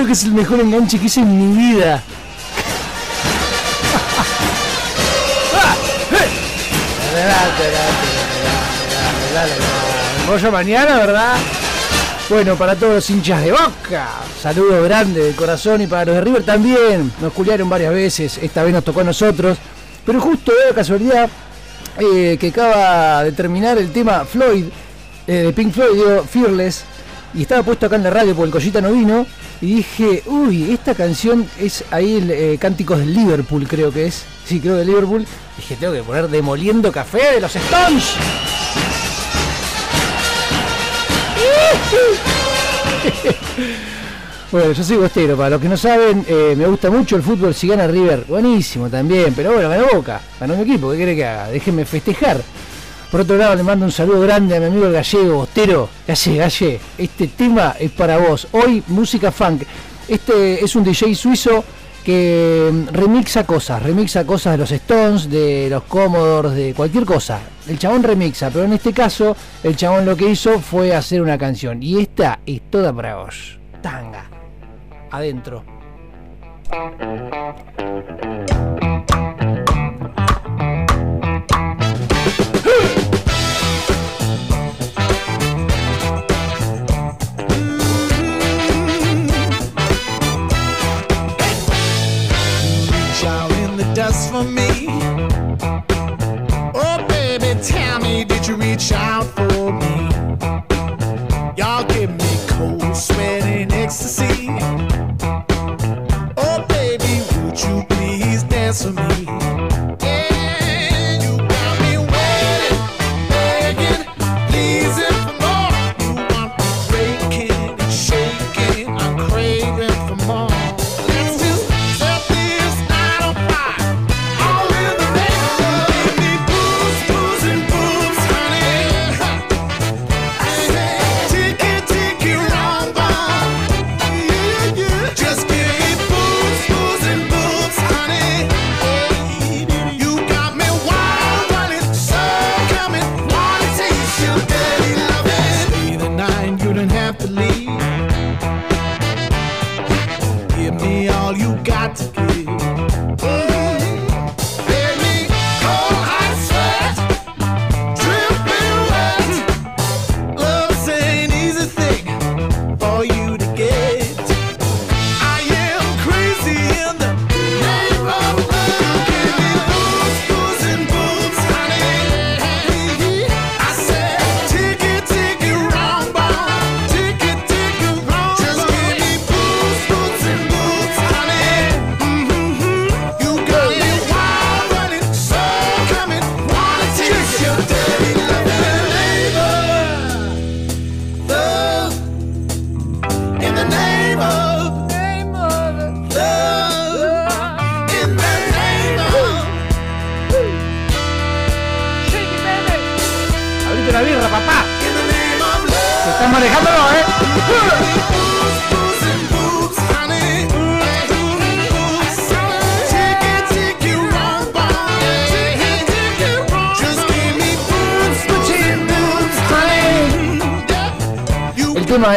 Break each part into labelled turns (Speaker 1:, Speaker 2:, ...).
Speaker 1: Creo que es el mejor enganche que hice en mi vida. Mañana, ¿verdad? Bueno, para todos los hinchas de Boca, saludo grande de corazón y para los de River también. Nos culiaron varias veces, esta vez nos tocó a nosotros. Pero justo de casualidad eh, que acaba de terminar el tema Floyd, eh, de Pink Floyd, digo, Fearless, y estaba puesto acá en la radio porque el Collita no vino, y dije, uy, esta canción es ahí el eh, Cánticos del Liverpool, creo que es. Sí, creo de Liverpool. Dije, tengo que poner Demoliendo Café de los Stones. bueno, yo soy bostero, para los que no saben, eh, me gusta mucho el fútbol, si gana River, buenísimo también, pero bueno, ganó Boca, ganó mi equipo, ¿qué quiere que haga? Déjenme festejar. Por otro lado, le mando un saludo grande a mi amigo gallego, Bostero. Galle, Galle, este tema es para vos. Hoy, música funk. Este es un DJ suizo que mm, remixa cosas, remixa cosas de los Stones, de los Commodores, de cualquier cosa. El chabón remixa, pero en este caso, el chabón lo que hizo fue hacer una canción. Y esta es toda para vos. Tanga. Adentro.
Speaker 2: Please dance with me?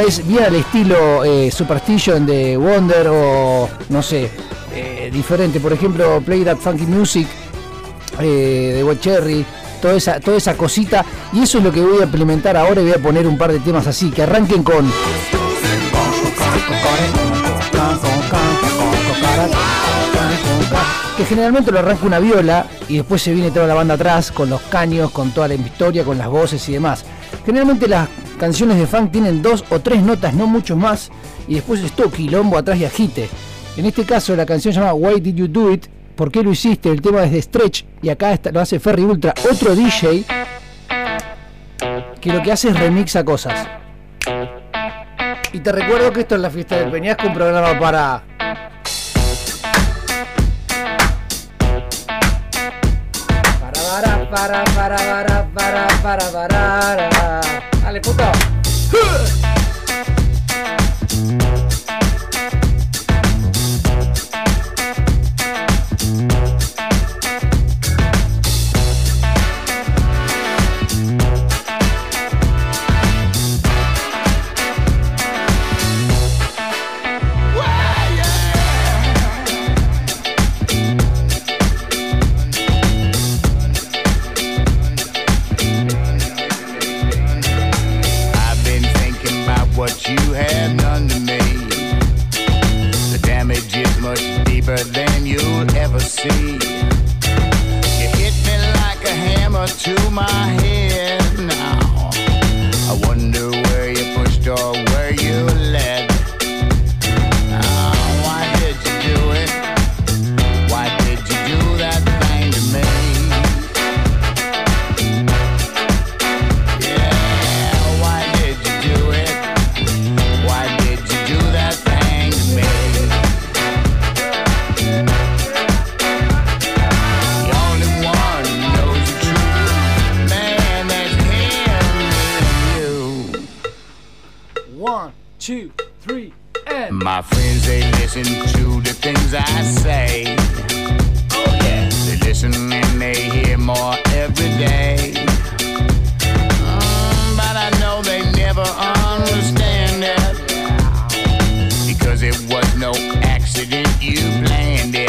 Speaker 1: Es bien al estilo eh, Superstition de Wonder o no sé, eh, diferente. Por ejemplo, Play That Funky Music eh, de White Cherry, toda esa, toda esa cosita. Y eso es lo que voy a implementar ahora y voy a poner un par de temas así, que arranquen con. Que generalmente lo arranca una viola y después se viene toda la banda atrás con los caños, con toda la historia, con las voces y demás. Generalmente las canciones de funk tienen dos o tres notas, no mucho más, y después es todo quilombo atrás y agite. En este caso la canción se llama Why Did You Do It? ¿Por qué lo hiciste? El tema es de Stretch y acá está- lo hace Ferry Ultra, otro DJ que lo que hace es remixa cosas. Y te recuerdo que esto es la fiesta del Peñasco, un programa para Para, para, para, para, para, para, para, para. Dale, puto. Two, three, and.
Speaker 3: My friends, they listen to the things I say. Oh, yeah. They listen and they hear more every day. Mm, but I know they never understand it. Because it was no accident, you planned it.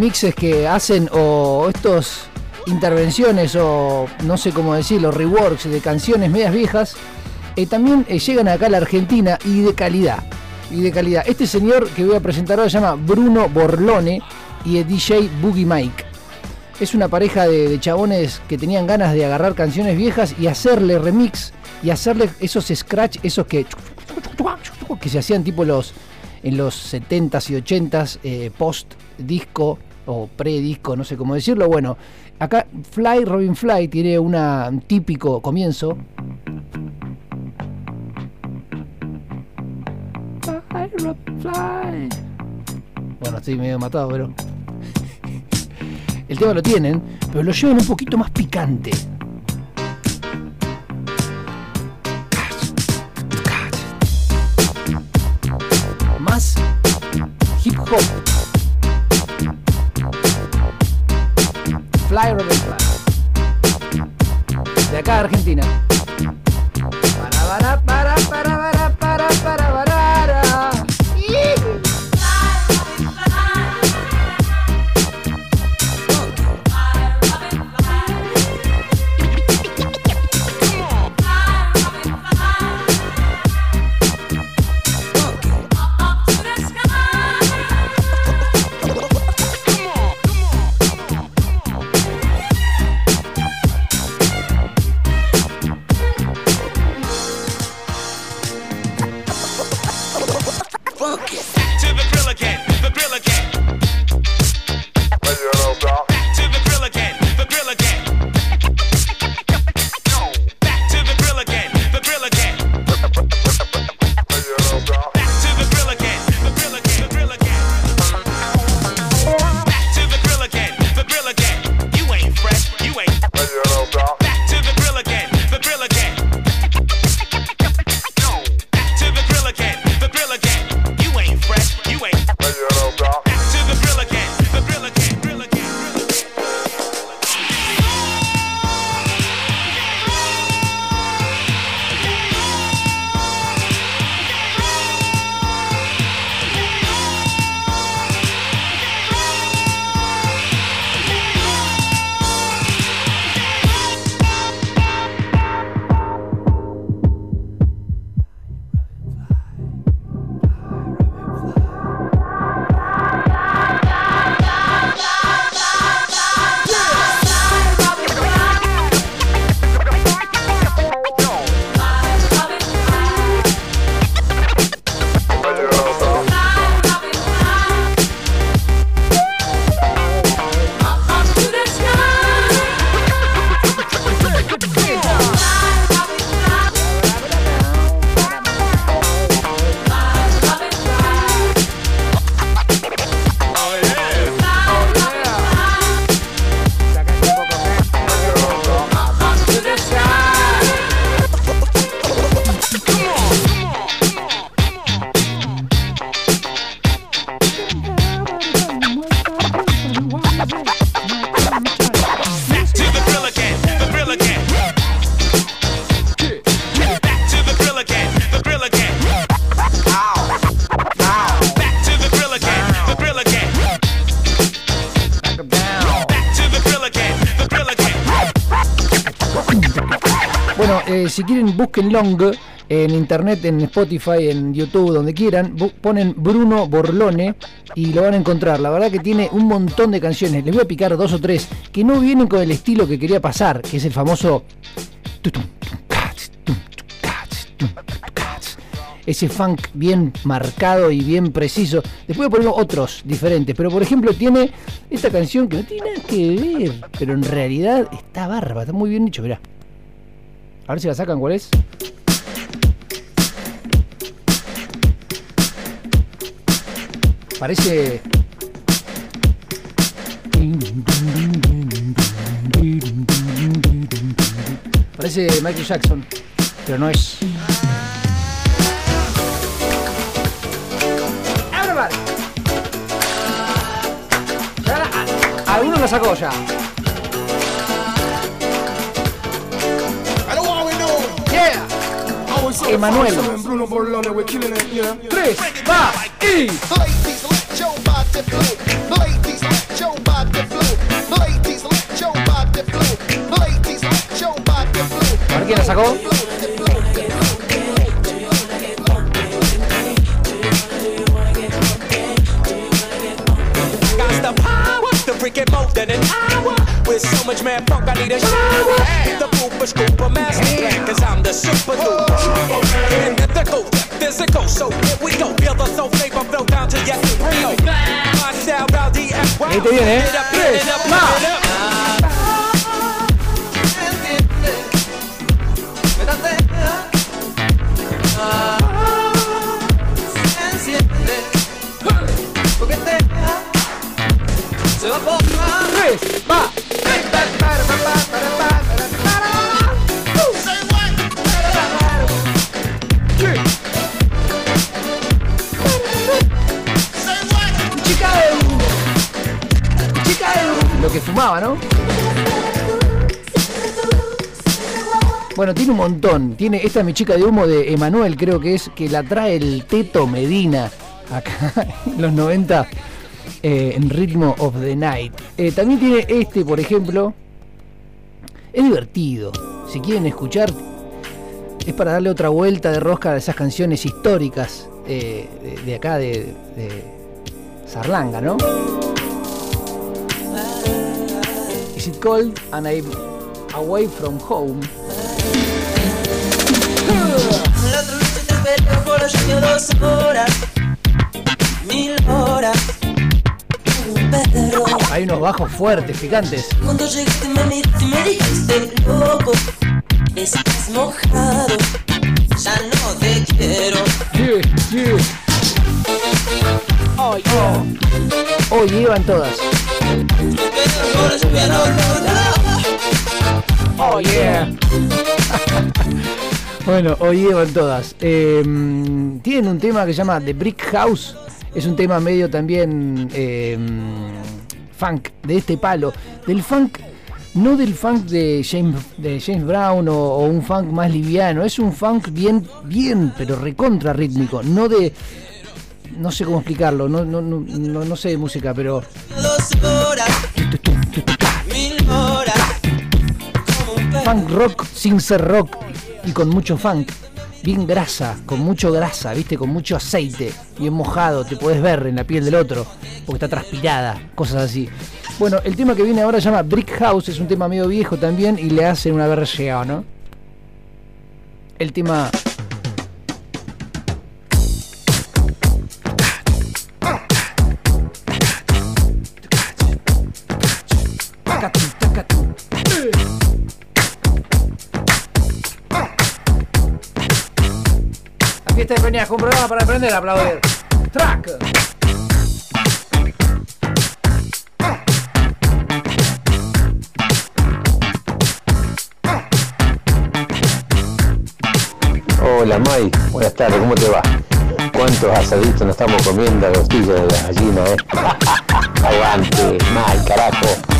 Speaker 1: Remixes que hacen o estos intervenciones o no sé cómo decirlo, reworks de canciones medias viejas, eh, también eh, llegan acá a la Argentina y de calidad. Y de calidad. Este señor que voy a presentar ahora se llama Bruno Borlone y es DJ Boogie Mike. Es una pareja de, de chabones que tenían ganas de agarrar canciones viejas y hacerle remix y hacerle esos scratch, esos que que se hacían tipo los en los 70s y 80s eh, post disco o pre-disco, no sé cómo decirlo. Bueno, acá Fly, Robin Fly tiene un típico comienzo. Fly, Robin Fly. Bueno, estoy medio matado, pero. El tema lo tienen, pero lo llevan un poquito más picante. Más hip hop. De acá Argentina. Busquen Long en internet, en Spotify, en YouTube, donde quieran. Ponen Bruno Borlone y lo van a encontrar. La verdad que tiene un montón de canciones. Les voy a picar dos o tres que no vienen con el estilo que quería pasar, que es el famoso. Ese funk bien marcado y bien preciso. Después poner otros diferentes. Pero por ejemplo, tiene esta canción que no tiene nada que ver. Pero en realidad está barba, está muy bien dicho, mirá. A ver si la sacan, ¿cuál es? Parece. Parece Michael Jackson, pero no es. Everybody. Ahora, a- Alguno lo sacó ya.
Speaker 4: The power to freak it more than an hour. With so much mad funk, I need a shower. The pooper scooper master plan, cause I'm the super duper. Physical, so here we go. Feel the soul flavor flow down to your embryo. My style, rowdy and wild.
Speaker 1: Ahí te viene.
Speaker 4: Get up, get it up, get it up.
Speaker 1: Bueno, tiene un montón. Tiene esta es mi chica de humo de Emanuel, creo que es que la trae el Teto Medina acá en los 90 eh, en Ritmo of the Night. Eh, también tiene este, por ejemplo. Es divertido. Si quieren escuchar, es para darle otra vuelta de rosca a esas canciones históricas eh, de, de acá de, de Sarlanga, ¿no? Cold and I'm away from home?
Speaker 5: La otra noche te esperé por la lluvia dos horas, mil horas. Un perro.
Speaker 1: Hay unos bajos fuertes, picantes.
Speaker 5: Cuando llegaste me miraste y me dijiste loco, estás mojado, ya no te quiero.
Speaker 1: Yeah, yeah. Oh, llevan todas. Oh, yeah. bueno, hoy llevan todas. Mm, tienen un tema que se llama The Brick House. Es un tema medio también mm, funk, de este palo. Del funk, no del funk de James, de James Brown o, o un funk más liviano. Es un funk bien, bien, pero recontra rítmico. No de. No sé cómo explicarlo, no, no, no, no, no sé de música, pero. Funk rock sin ser rock y con mucho funk. Bien grasa, con mucho grasa, viste, con mucho aceite, bien mojado, te puedes ver en la piel del otro, porque está transpirada, cosas así. Bueno, el tema que viene ahora se llama Brick House, es un tema medio viejo también y le hacen una berreada, ¿no? El tema. Peñas, un programa para aprender a aplaudir. Track.
Speaker 6: Hola May, buenas tardes, ¿cómo te va? ¿Cuántos asaditos nos estamos comiendo a costilla de la gallina, eh? Aguante, mal, carajo.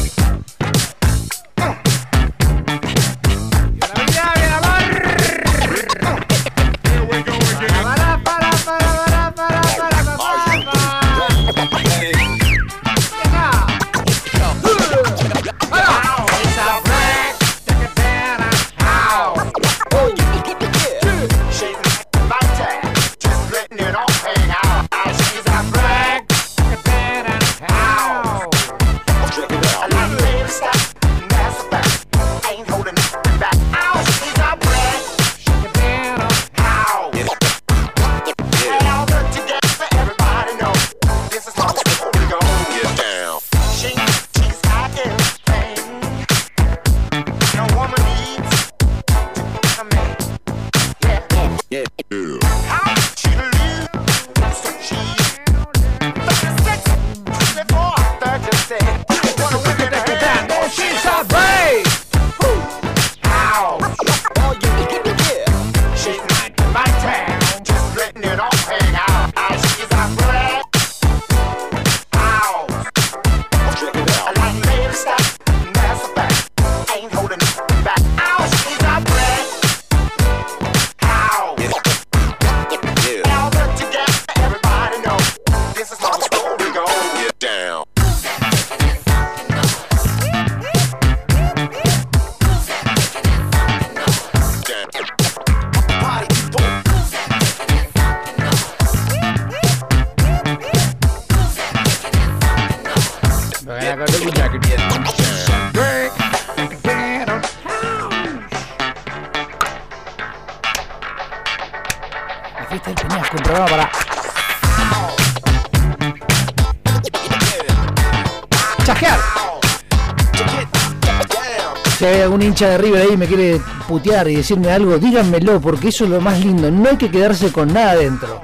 Speaker 1: Quiere putear y decirme algo, díganmelo, porque eso es lo más lindo. No hay que quedarse con nada adentro.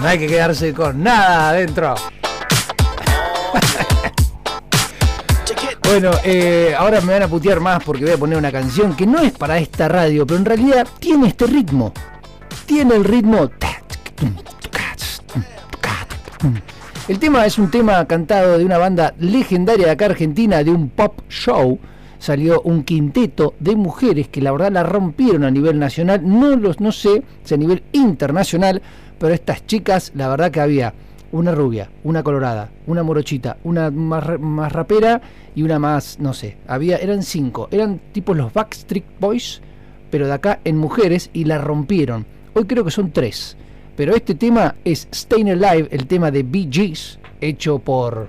Speaker 1: No hay que quedarse con nada adentro. Bueno, eh, ahora me van a putear más porque voy a poner una canción que no es para esta radio, pero en realidad tiene este ritmo. Tiene el ritmo. El tema es un tema cantado de una banda legendaria de acá argentina, de un pop show. Salió un quinteto de mujeres que la verdad la rompieron a nivel nacional. No los no sé si a nivel internacional, pero estas chicas, la verdad que había una rubia, una colorada, una morochita, una más, más rapera y una más, no sé, había, eran cinco, eran tipo los Backstreet Boys, pero de acá en mujeres y la rompieron. Hoy creo que son tres, pero este tema es Stayin' Alive, el tema de Bee Gees, hecho por...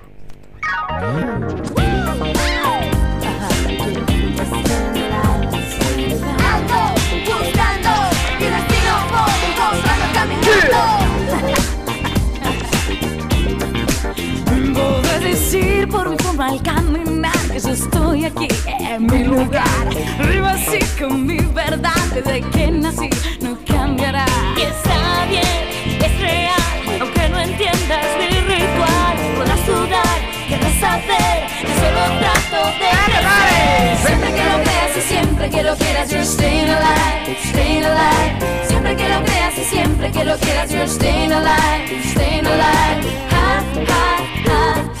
Speaker 7: Por al yo estoy aquí en mi lugar. Vivo así con mi verdad desde que nací, no cambiará. Y está bien, es real, aunque no entiendas mi ritual. Podrás dudar, querrás saber, yo solo trato de crecer. Siempre que lo creas y siempre que lo quieras, you're staying alive, staying alive. Siempre que lo creas y siempre que lo quieras, you're staying alive, staying alive. Ha, ha, ha,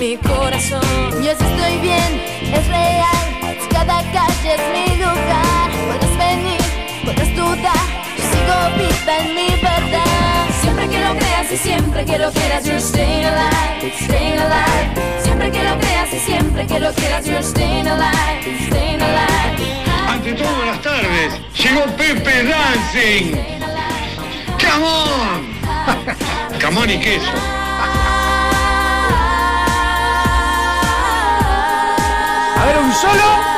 Speaker 7: mi corazón. Yo sí estoy bien, es real, cada calle es mi lugar. Puedes venir, puedes dudar, yo sigo viva en mi verdad. Siempre que lo creas y siempre que lo quieras, you're staying alive, staying alive. Siempre que lo creas y siempre que lo quieras, you're staying alive, staying alive.
Speaker 8: Ante todo, buenas tardes. Llegó Pepe Dancing. Come on. Come on y queso.
Speaker 1: A ver, un solo.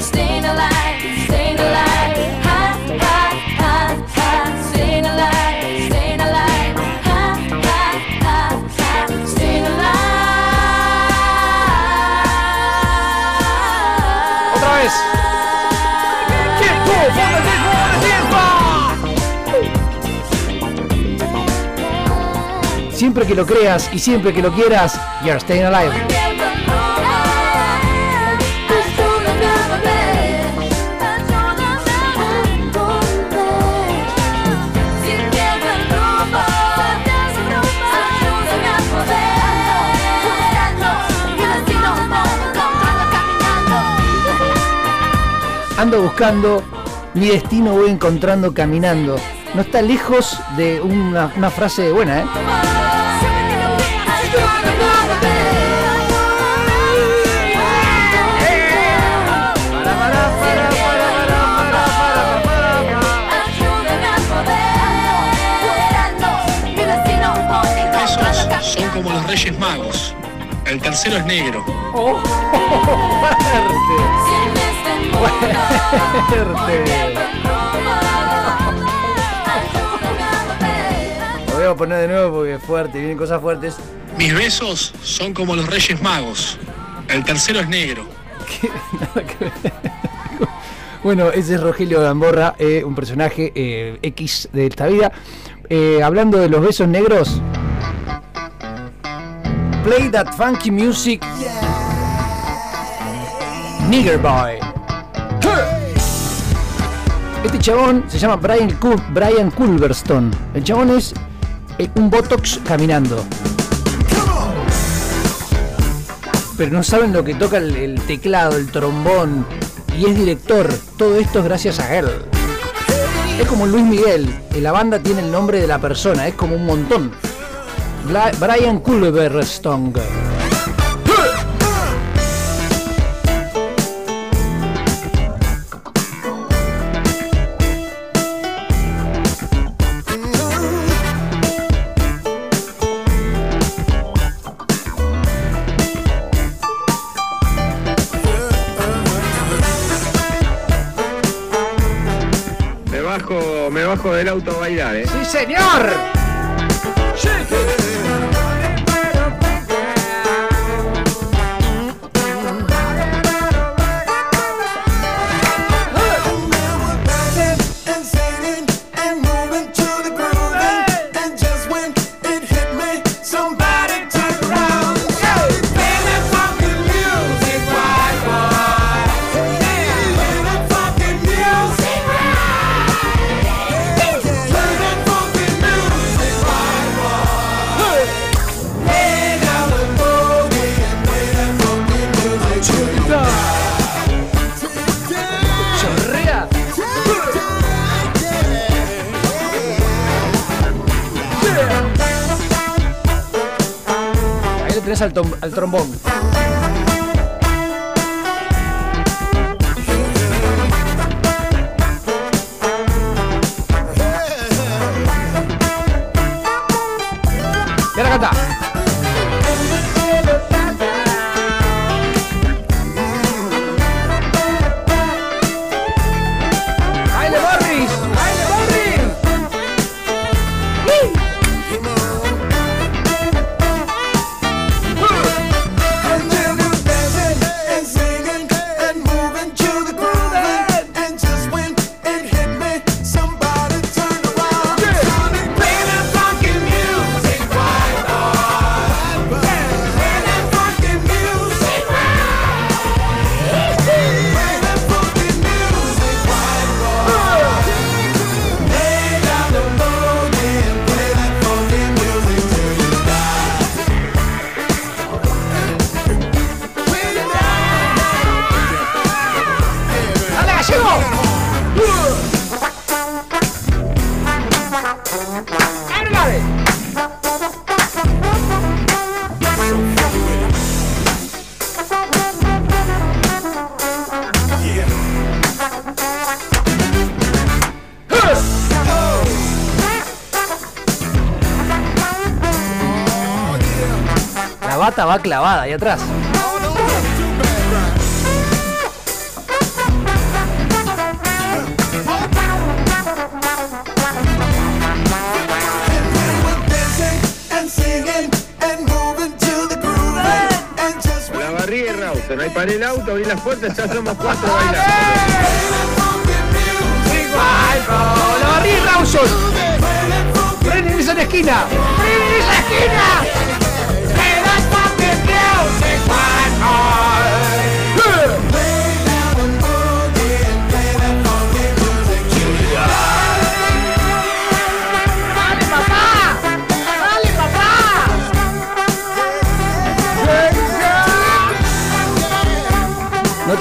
Speaker 7: Staying alive, staying alive.
Speaker 1: Otra vez. Siempre que lo creas y siempre que lo quieras, you're staying alive. Ando buscando, mi destino voy encontrando caminando. No está lejos de una, una frase buena, ¿eh?
Speaker 8: Esos son como los Reyes Magos. El tercero es negro.
Speaker 1: ¡Oh! ¡Fuerte! Lo voy a poner de nuevo porque es fuerte, vienen cosas fuertes.
Speaker 8: Mis besos son como los Reyes Magos. El tercero es negro.
Speaker 1: Bueno, ese es Rogelio Gamborra, eh, un personaje eh, X de esta vida. Eh, hablando de los besos negros. Play that funky music. Nigger Boy. Este chabón se llama Brian, Brian Culverstone. El chabón es eh, un Botox caminando. Pero no saben lo que toca el, teclado, el trombón. Y es director. Todo esto es gracias a él. Es como Luis Miguel. eh, La banda tiene el nombre de la persona. Es como un montón. Brian Culverstone.
Speaker 9: Del auto bailar, ¿eh?
Speaker 1: ¡Sí, señor!
Speaker 2: clavada ahí atrás.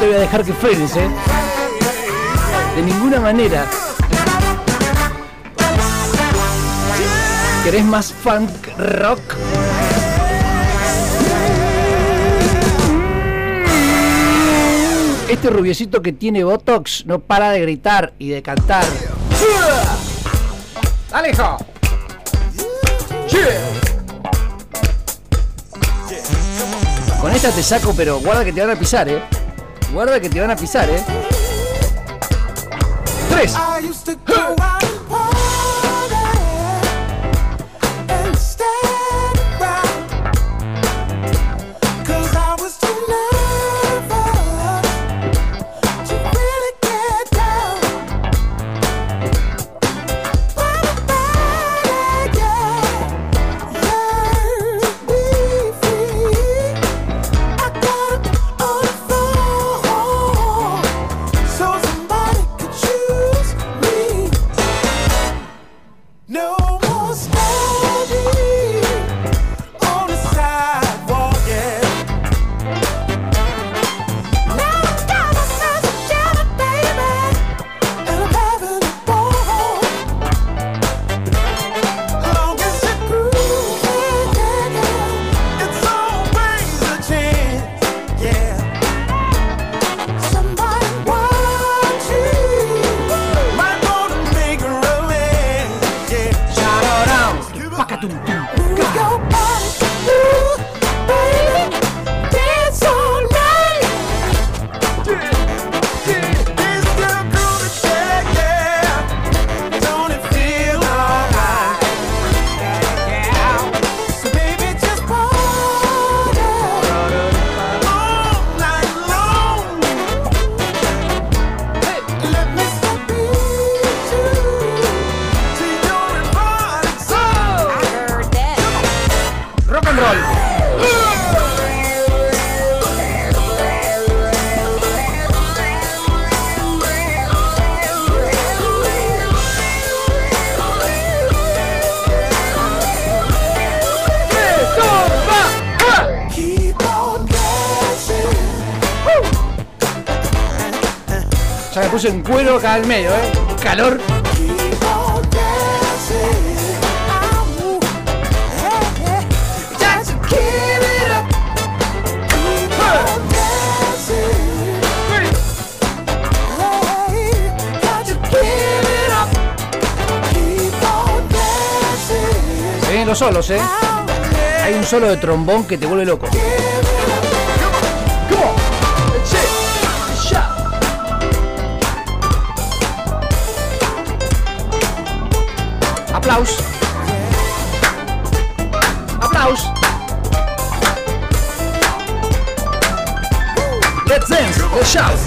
Speaker 2: te voy a dejar que frenes, ¿eh? De ninguna manera. ¿Querés más funk rock? Este rubiecito que tiene Botox no para de gritar y de cantar. ¡Alejo! Con esta te saco, pero guarda que te van a pisar, ¿eh? Guarda que te van a pisar, ¿eh? Tres. puse un cuero acá al medio, ¿eh? Calor. Se vienen los solos, ¿eh? Hay un solo de trombón que te vuelve loco. Let's shout.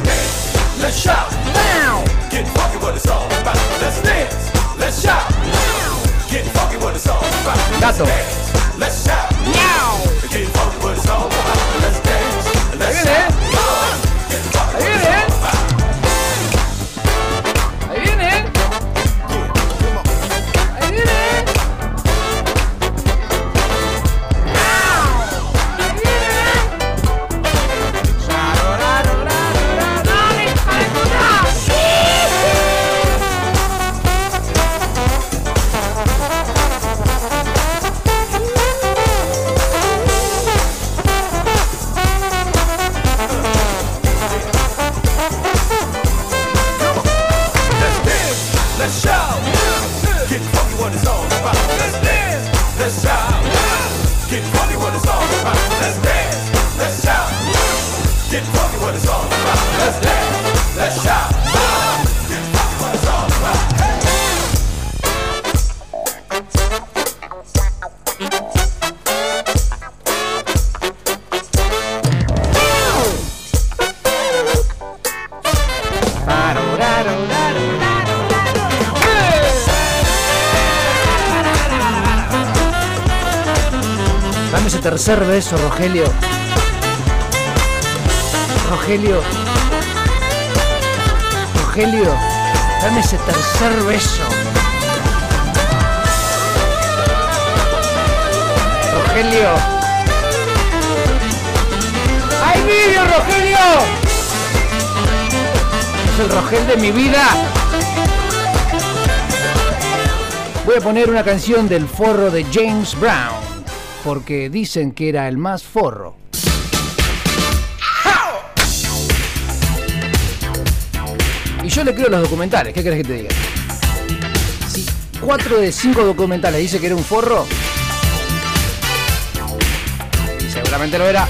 Speaker 1: Let's shout.
Speaker 2: Now.
Speaker 1: Get funky what it's all about. Let's dance. Let's shout. Now. Get funky what it's all about.
Speaker 2: That's
Speaker 1: all. Beso, Rogelio. Rogelio. Rogelio, dame ese tercer beso. Rogelio. ¡Hay vídeo, Rogelio! Es el Rogel de mi vida. Voy a poner una canción del forro de James Brown, porque dicen que era el más forro. Y yo le creo los documentales, ¿qué querés que te diga? Si 4 de 5 documentales dice que era un forro, seguramente lo era.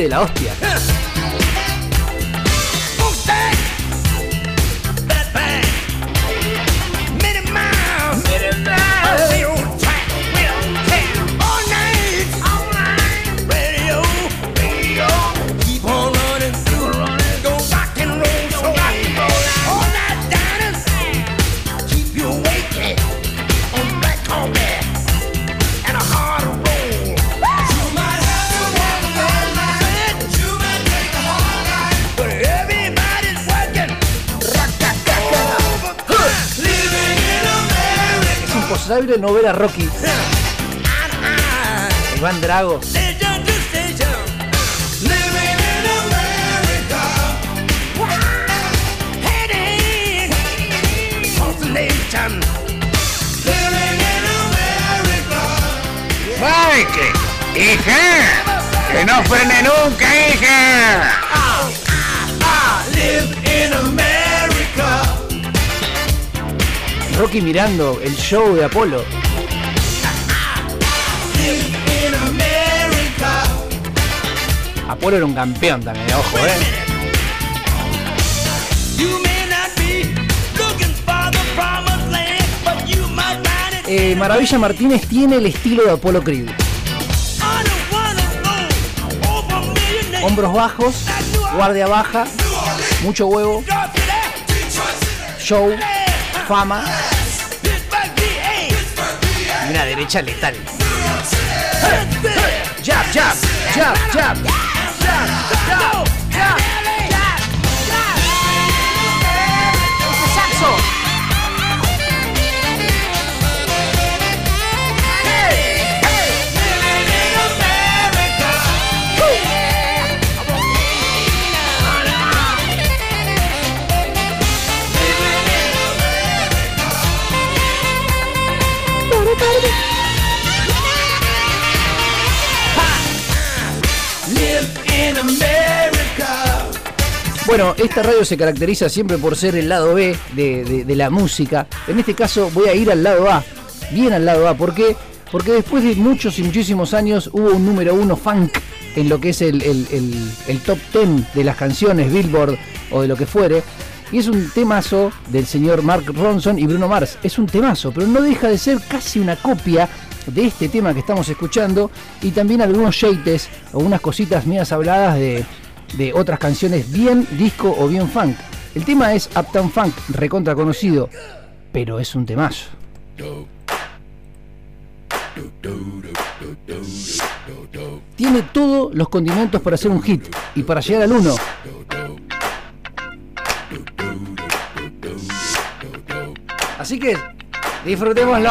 Speaker 1: De la hostia. Imposible no ver a Rocky. Iván Drago.
Speaker 10: Station to station. Living in America. Hand in hand. Across the nation. Living in America.
Speaker 8: ¡Ay, que! ¡Hija! ¡Que no frene nunca, hija!
Speaker 10: I live in
Speaker 1: Rocky mirando el show de Apolo. Apolo era un campeón también, ojo, eh.
Speaker 10: Find it
Speaker 1: Eh, Maravilla Martínez tiene el estilo de Apolo Creed. Hombros bajos, guardia baja, mucho huevo, show, fama y una derecha letal. Jab, jab, jab, jab, jab, jab, jab, Bueno, esta radio se caracteriza siempre por ser el lado B de, la música. En este caso voy a ir al lado A, bien al lado A. ¿Por qué? Porque después de muchos y muchísimos años hubo un número uno funk en lo que es el, el- el- top 10 de las canciones, Billboard o de lo que fuere. Y es un temazo del señor Mark Ronson y Bruno Mars. Es un temazo, pero no deja de ser casi una copia de este tema que estamos escuchando y también algunos shades o unas cositas mías habladas de, de otras canciones bien disco o bien funk. El tema es Uptown Funk, recontra conocido, pero es un temazo. Tiene todos los condimentos para hacer un hit y para llegar al uno. Así que disfrutémoslo.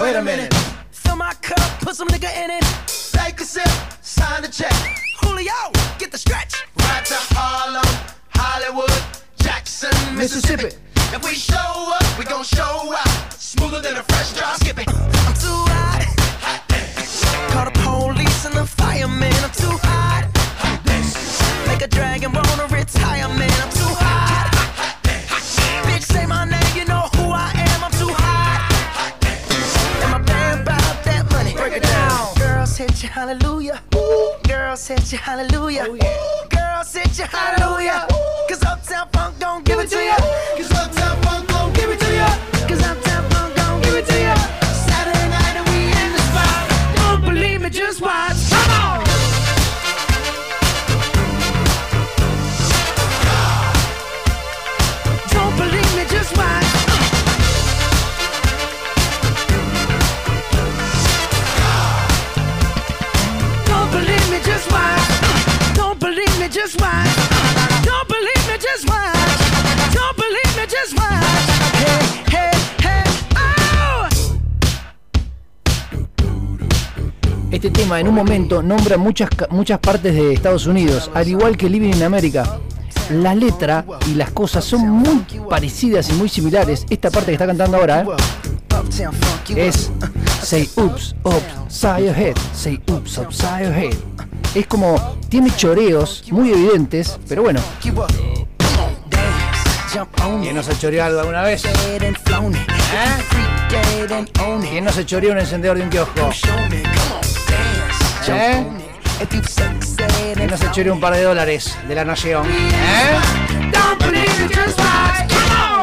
Speaker 11: Wait a minute. Fill my cup, put some nigga in it. Take a sip, sign the check. Julio, get the stretch. Right to Harlem, Hollywood, Jackson, Mississippi. If we show up, we gon' show out. Smoother than a fresh drop. Skip it. I'm too hot. Girls hit you, hallelujah. Girls hit you, hallelujah. Girls hit you, hallelujah. Cause Uptown Funk don't
Speaker 1: Este tema en un momento nombra muchas, muchas partes de Estados Unidos, al igual que Living in America. La letra y las cosas son muy parecidas y muy similares. Esta parte que está cantando ahora ¿eh? Es Say Oops, Upside Your Head, Say Oops, Upside Your Head. Es como, tiene choreos muy evidentes, pero bueno. ¿Quién no se choreó algo alguna vez? ¿Eh? ¿Quién no se choreó un encendedor de un kiosco? ¿Eh?
Speaker 11: on it. If you succeed
Speaker 1: ¿Quién
Speaker 11: and
Speaker 1: no se un par de dólares de la nación? ¿Eh?
Speaker 11: don't believe it, just watch. Come on.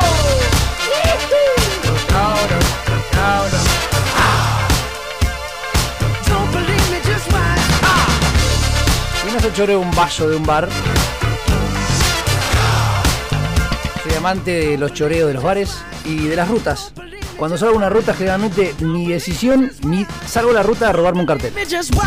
Speaker 11: Don't believe me, just watch.
Speaker 1: ¿Quién no se choreó un vaso de un bar? Soy amante de los choreos de los bares y de las rutas. Cuando salgo a una ruta, generalmente mi decisión, mi, salgo a la ruta a robarme un cartel.
Speaker 11: Oh!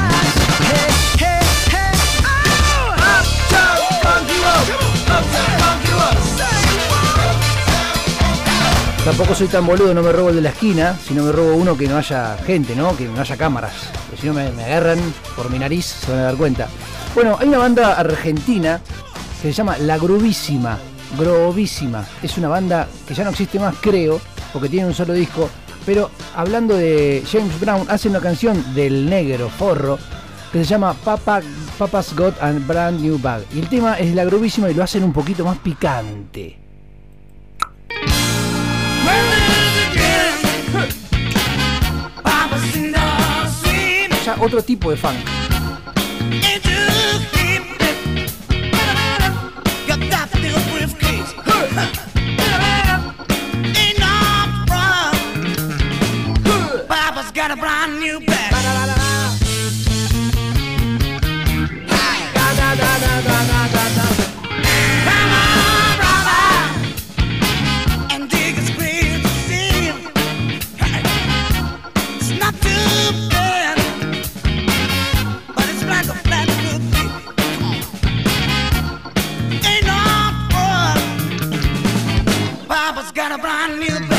Speaker 1: Tampoco soy tan boludo, no me robo el de la esquina, sino me robo uno que no haya gente, ¿no? Que no haya cámaras. Porque si no me, me agarran por mi nariz, se van a dar cuenta. Bueno, hay una banda argentina que se llama La Grovísima. Grovísima. Es una banda que ya no existe más, creo, porque tiene un solo disco. Pero hablando de James Brown, hace una canción del negro forro que se llama Papa, Papa's Got a Brand New Bag. Y el tema es La Grovísima y lo hacen un poquito más picante. Ya otro tipo de funk.
Speaker 10: got a brand new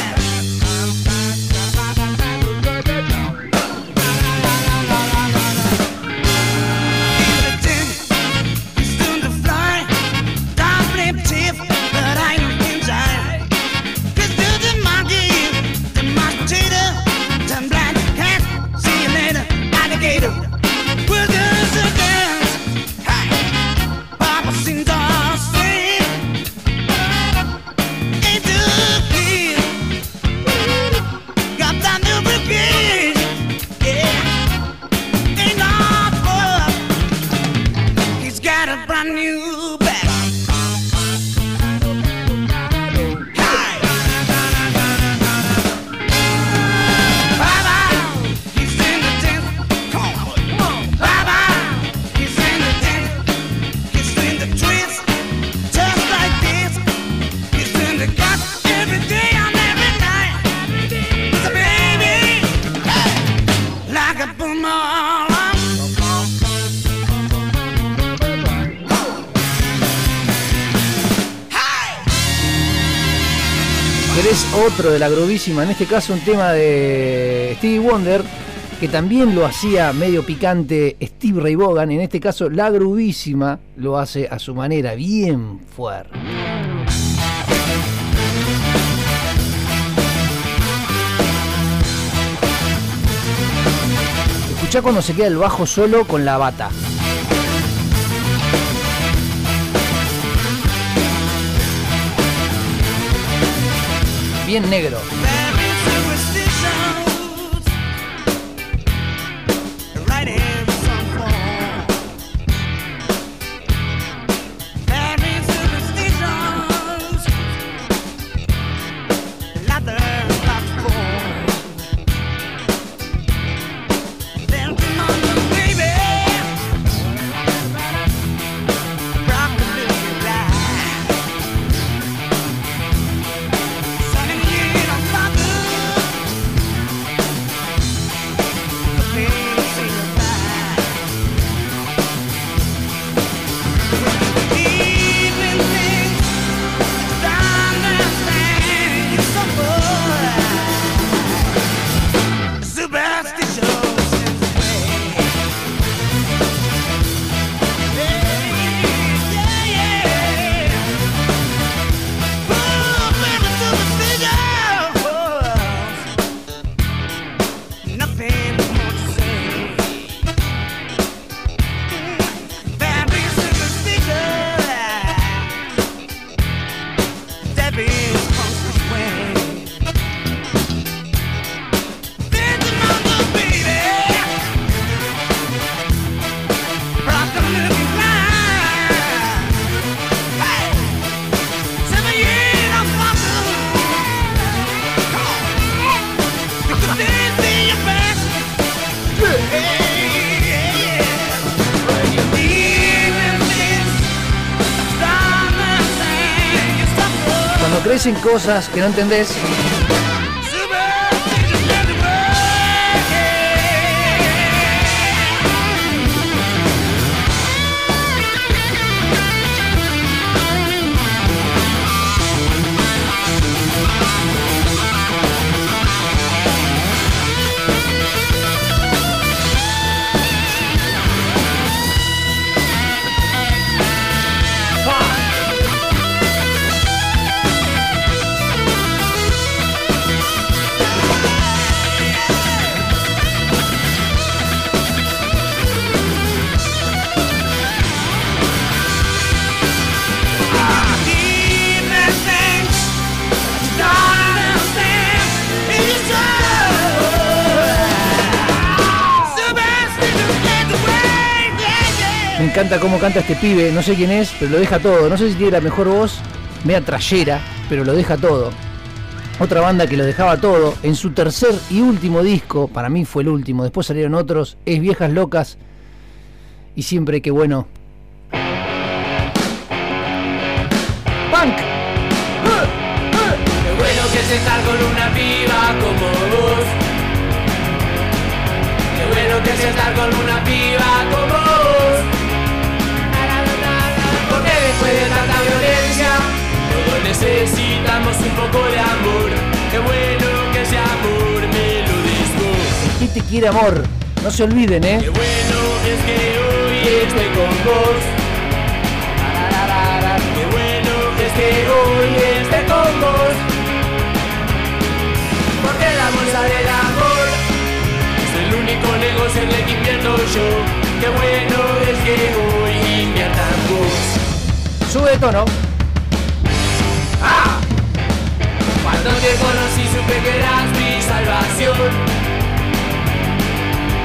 Speaker 12: otro de la grovísima? En este caso un tema de Stevie Wonder, que también lo hacía medio picante Steve Ray Vaughan. En este caso la grovísima lo hace a su manera, bien fuerte. Escuchá cuando se queda el bajo solo con la bata. Bien negro. Crecen cosas que no entendés, encanta cómo canta este pibe, no sé quién es, pero lo deja todo. No sé si tiene la mejor voz, media trayera, pero lo deja todo. Otra banda que lo dejaba todo, en su tercer y último disco, para mí fue el último, después salieron otros, es Viejas Locas, y siempre que bueno. ¡Punk!
Speaker 13: Qué bueno que es estar con una piba como vos. Qué bueno que es estar con una piba como necesitamos un poco de amor. Qué bueno que ese amor me lo vos.
Speaker 12: ¿Y te quiere amor? No se olviden, ¿eh?
Speaker 13: Qué bueno es que hoy esté con vos. Qué bueno es que hoy esté con vos. Porque la bolsa del amor es el único negocio en el que invierto yo. Qué bueno es que hoy invierta en vos.
Speaker 12: Sube tono.
Speaker 13: Cuando te conocí supe que eras mi salvación.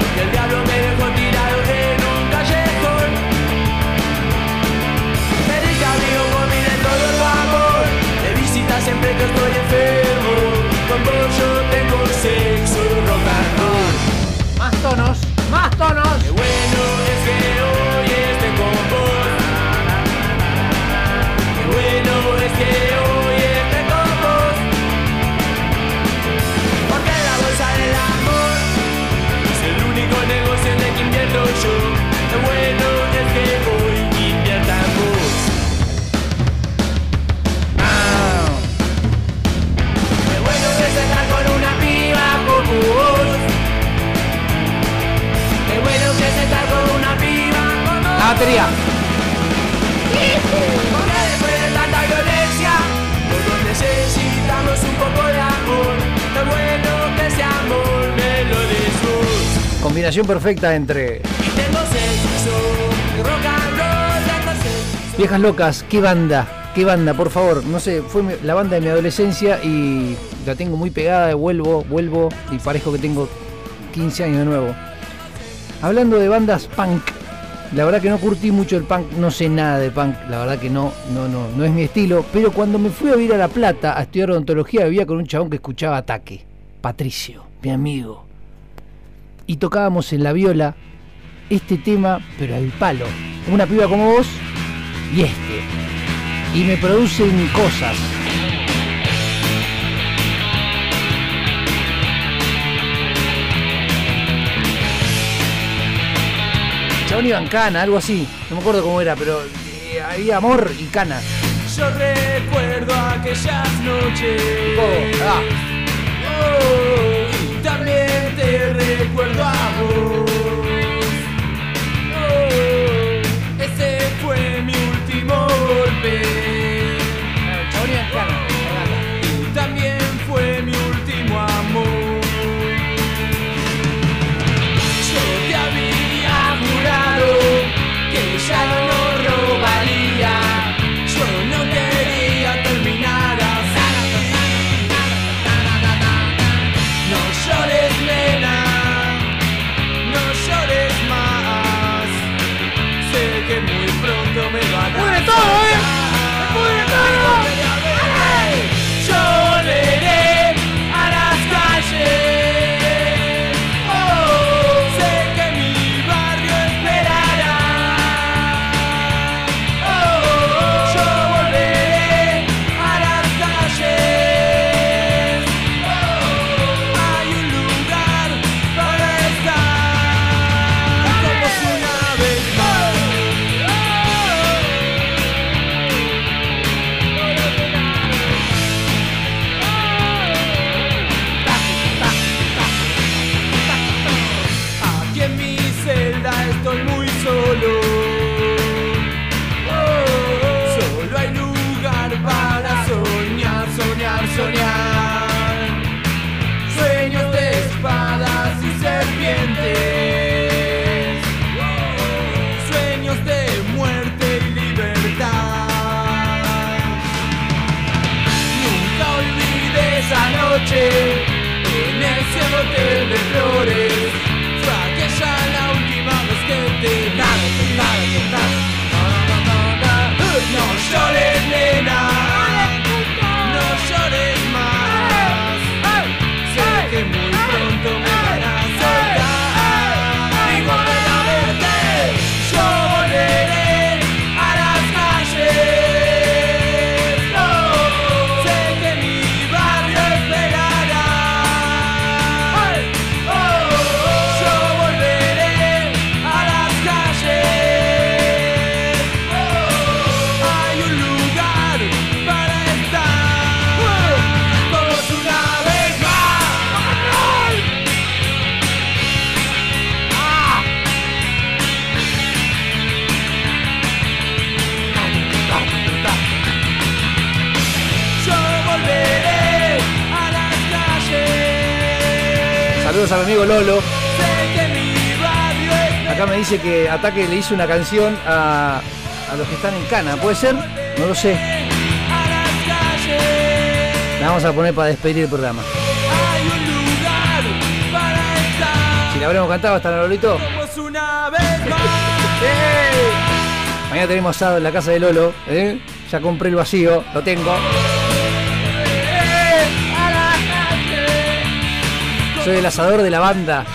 Speaker 13: Porque el diablo me dejó tirado en un callejón.
Speaker 1: Pedí abrigo
Speaker 13: por mí de todo tu amor. De visita siempre que estoy enfermo. Con vos yo tengo sexo rock and roll. Más tonos, más tonos. Combinación perfecta entre.
Speaker 1: Viejas Locas. ¿Qué banda? ¿Qué banda? Por favor. No sé, fue la banda de mi adolescencia y la tengo muy pegada. Vuelvo, vuelvo y parezco que tengo 15 años de nuevo. Hablando de bandas punk. La verdad que no curtí mucho el punk, no sé nada de punk, la verdad que no, no, no, no es mi estilo. Pero cuando me fui a vivir a La Plata a estudiar odontología, vivía con un chabón que escuchaba ataque. Patricio, mi amigo. Y tocábamos en la viola este tema, pero al palo. Una piba como vos y este. Y me producen cosas. Chabón iba en cana, algo así. No me acuerdo cómo era, pero eh, había amor y cana.
Speaker 13: Yo recuerdo aquellas noches.
Speaker 1: Oh, ah.
Speaker 13: Oh, también te recuerdo a
Speaker 1: Saludos a mi amigo Lolo. Acá me dice que Ataque le hizo una canción a, a los que están en cana. ¿Puede ser? No lo sé. La vamos a poner para despedir el programa. Si la habremos cantado hasta la Lolito. Mañana tenemos asado en la casa de Lolo. ¿eh? Ya compré el vacío, lo tengo. Soy el asador de la banda.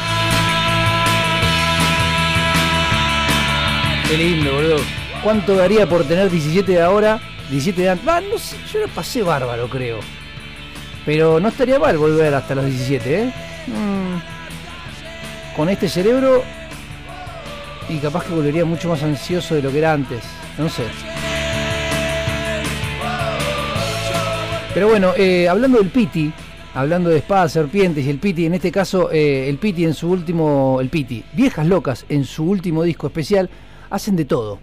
Speaker 1: Qué lindo, boludo. ¿Cuánto daría por tener 17 de ahora? 17 de antes. No sé, yo lo pasé bárbaro, creo. Pero no estaría mal volver hasta los 17, ¿eh? Mm. Con este cerebro. Y capaz que volvería mucho más ansioso de lo que era antes. No sé. Pero bueno, eh, hablando del Piti, hablando de espadas, serpientes y el Piti, en este caso, eh, el Piti en su último, el Piti, Viejas Locas, en su último disco especial, hacen de todo.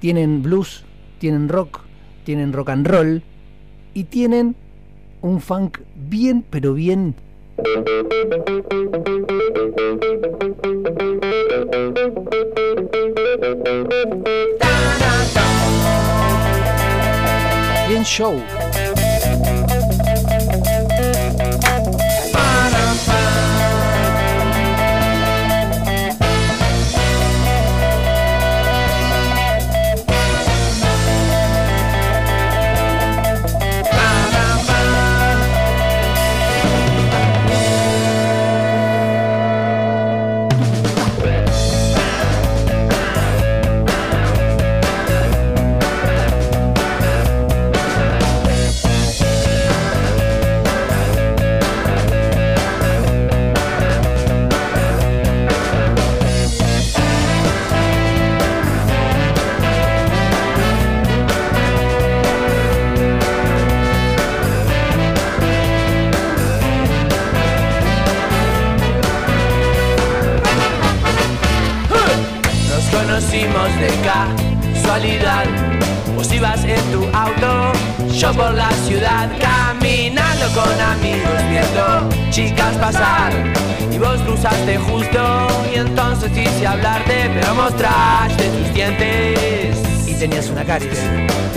Speaker 1: Tienen blues, tienen rock, tienen rock and roll y tienen un funk bien, pero bien bien show.
Speaker 13: Por la ciudad, caminando con amigos, viendo chicas pasar. Y vos cruzaste justo, y entonces quise hablarte, pero mostraste tus dientes.
Speaker 1: Y tenías una caries.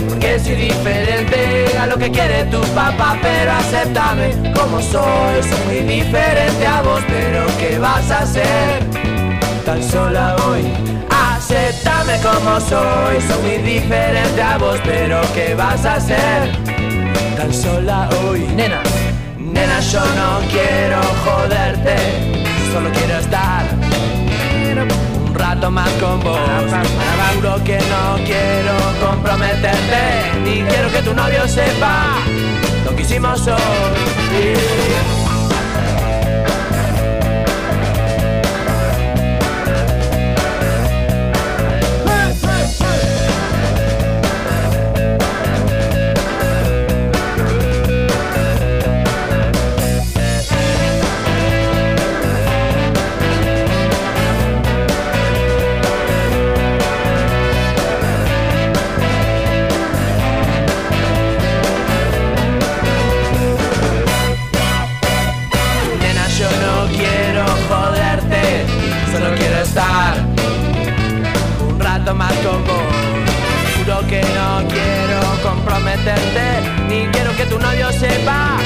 Speaker 13: Porque soy diferente a lo que quiere tu papá, pero acéptame como soy. Soy muy diferente a vos, pero ¿qué vas a hacer? Tan sola hoy. Acéptame como soy, soy muy diferente a vos, pero ¿qué vas a hacer? Tan sola hoy.
Speaker 1: Nena,
Speaker 13: Nena, yo no quiero joderte, solo quiero estar un rato más con vos. Juro que no quiero comprometerte, ni quiero que tu novio sepa lo que hicimos hoy. Sepa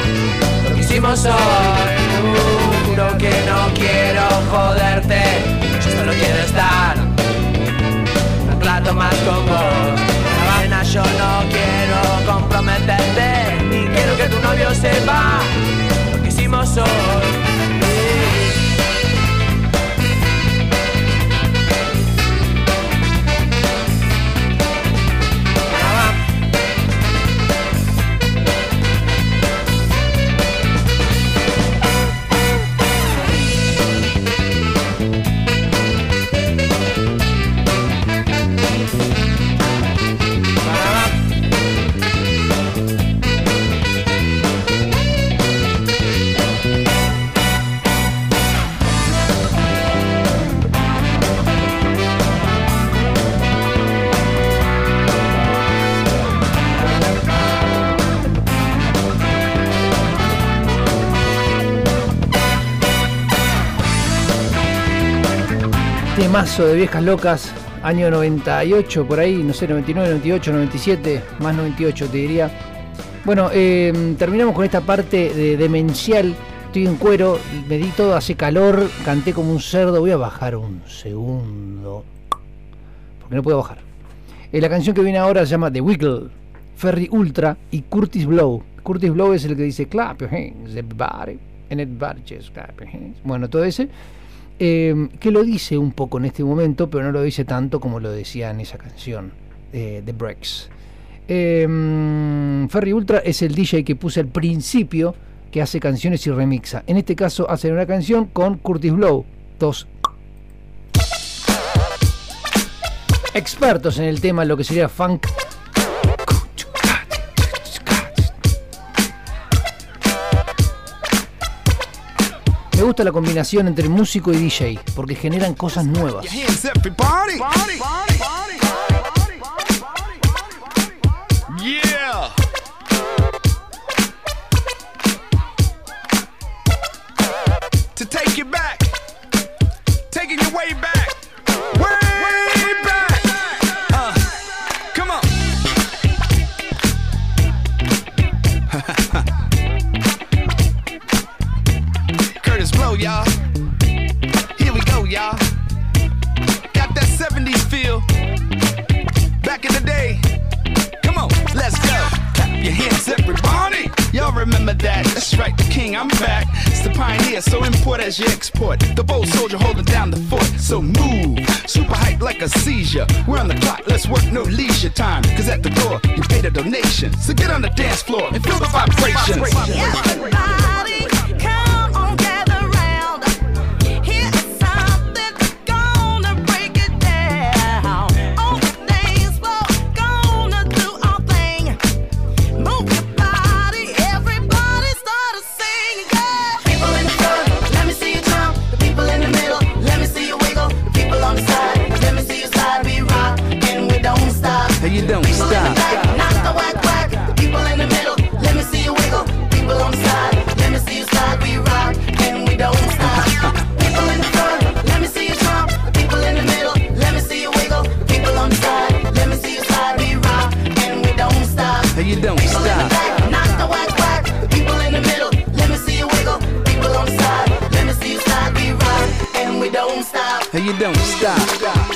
Speaker 13: lo que hicimos hoy. Juro que no quiero joderte, yo solo quiero estar un rato más con vos. Nena, yo no quiero comprometerte, ni quiero que tu novio sepa lo que hicimos hoy.
Speaker 1: Temazo de viejas locas, año 98, por ahí, no sé, 99, 98, 97, más 98 te diría. Bueno, eh, terminamos con esta parte de demencial. Estoy en cuero, me di todo, hace calor, canté como un cerdo. Voy a bajar un segundo, porque no puedo bajar. Eh, la canción que viene ahora se llama The Wiggle, Ferry Ultra y Curtis Blow. Curtis Blow es el que dice clap your hands, everybody, and just clap your hands. Bueno, todo ese eh, que lo dice un poco en este momento, pero no lo dice tanto como lo decía en esa canción, eh, The Breaks. Eh, Ferry Ultra es el DJ que puse al principio que hace canciones y remixa. En este caso hace una canción con Curtis Blow, dos expertos en el tema, lo que sería funk. Gusta la combinación entre músico y DJ, porque generan cosas nuevas.
Speaker 14: Back in the day. Come on, let's go. Clap your hands, everybody. Y'all remember that? That's right, the king, I'm back. It's the pioneer, so import as you export. The bold soldier holding down the fort. So move, super hype like a seizure. We're on the clock, let's work no leisure time. Cause at the door, you paid a donation. So get on the dance floor and feel the vibrations.
Speaker 10: and you don't stop.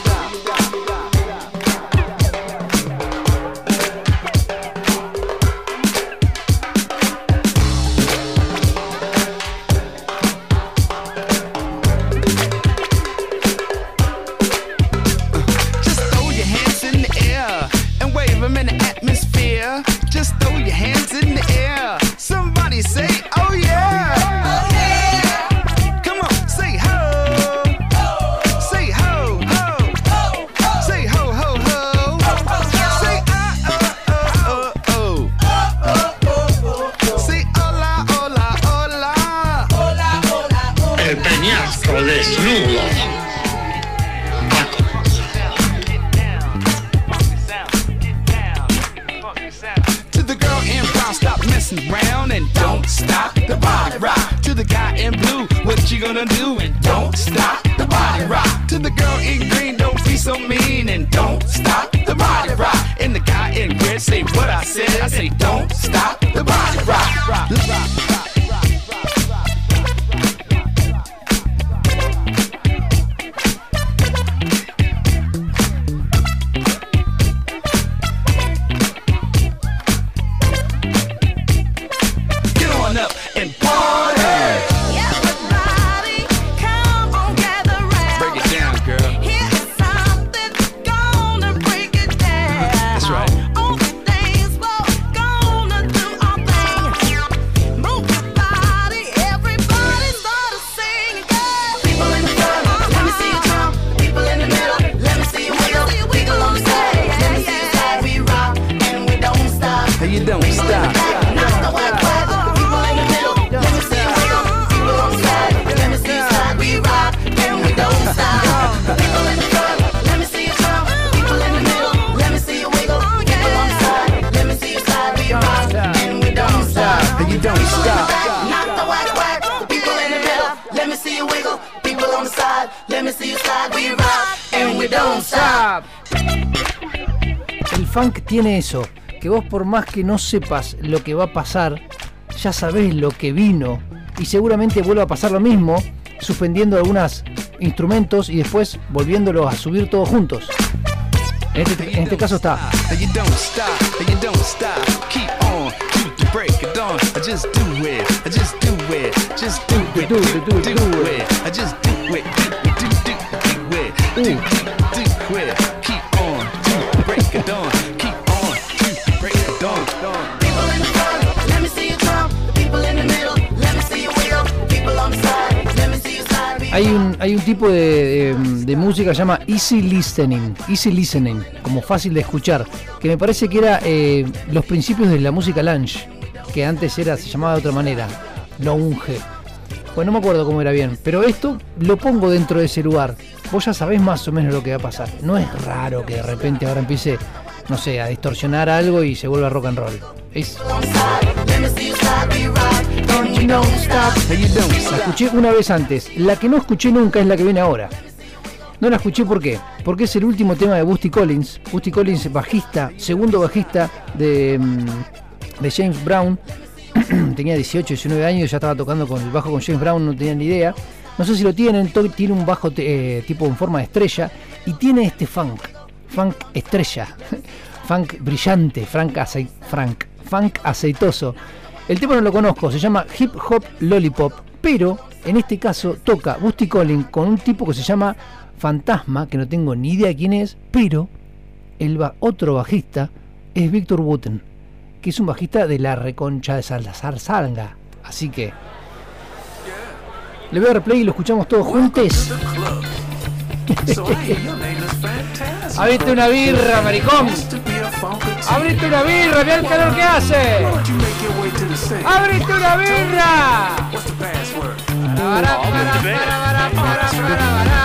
Speaker 10: In
Speaker 14: blue, what you gonna do? And don't stop the body rock. To the girl in green, don't be so mean and don't stop the body rock. And the guy in red say what I said. I say don't stop the body rock. rock, rock, rock.
Speaker 1: Tiene eso, que vos por más que no sepas lo que va a pasar, ya sabés lo que vino. Y seguramente vuelva a pasar lo mismo, suspendiendo algunos instrumentos y después volviéndolos a subir todos juntos. En este, en este caso está. Hay un, hay un tipo de, música que se llama easy listening, easy listening, como fácil de escuchar, que me parece que era eh, los principios de la música lounge, que antes era se llamaba de otra manera, lounge. Bueno, no me acuerdo cómo era bien, pero esto lo pongo dentro de ese lugar. Vos ya sabés más o menos lo que va a pasar. No es raro que de repente ahora empiece, no sé, a distorsionar algo y se vuelva rock and roll. Es... La escuché una vez antes. La que no escuché nunca es la que viene ahora. No la escuché ¿por qué? Porque es el último tema de Busty Collins. Busty Collins, bajista, segundo bajista de, mm, de James Brown. tenía 18, 19 años, ya estaba tocando con el bajo con James Brown, no tenía ni idea. No sé si lo tienen, tiene un bajo eh, tipo en forma de estrella y tiene este funk, funk estrella, funk brillante, funk, acei- frank, funk aceitoso. El tema no lo conozco, se llama Hip Hop Lollipop, pero en este caso toca Busty Collins con un tipo que se llama Fantasma, que no tengo ni idea quién es, pero el ba- otro bajista es Víctor Wooten, que es un bajista de la reconcha de Salazar Salga. Así que le voy a replay y lo escuchamos todos juntos. Abrite una birra, maricón. Abrite una birra, mira el calor que hace. Abrite una birra. Para.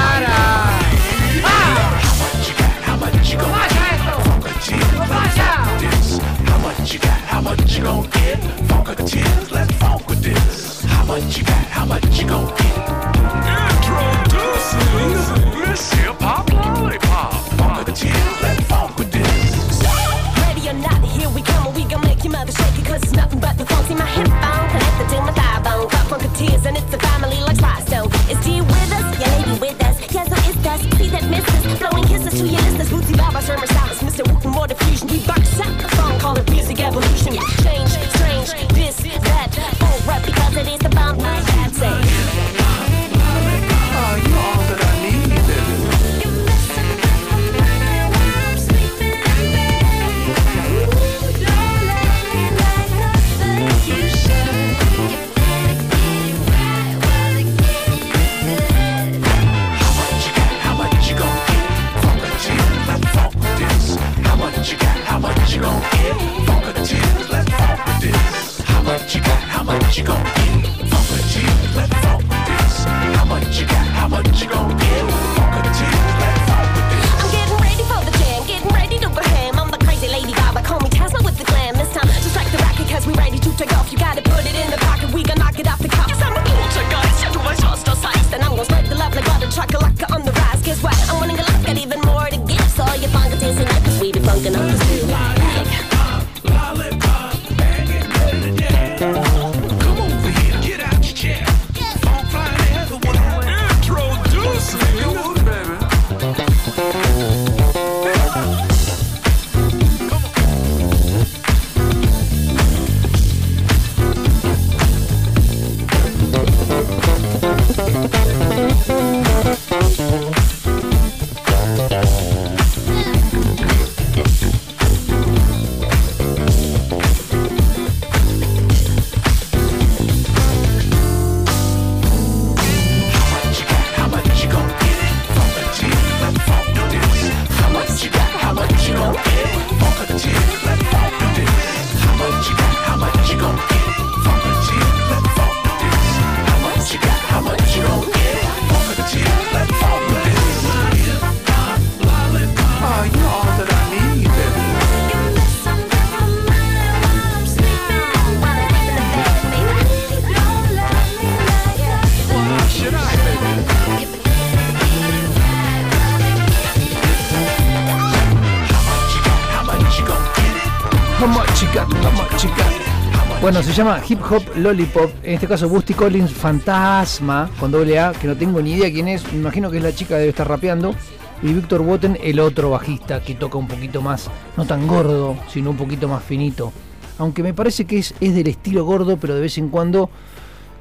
Speaker 1: Llama Hip Hop Lollipop, en este caso Busty Collins Fantasma, con doble A, que no tengo ni idea quién es, me imagino que es la chica que debe estar rapeando, y Víctor Wotten, el otro bajista, que toca un poquito más, no tan gordo, sino un poquito más finito. Aunque me parece que es, es del estilo gordo, pero de vez en cuando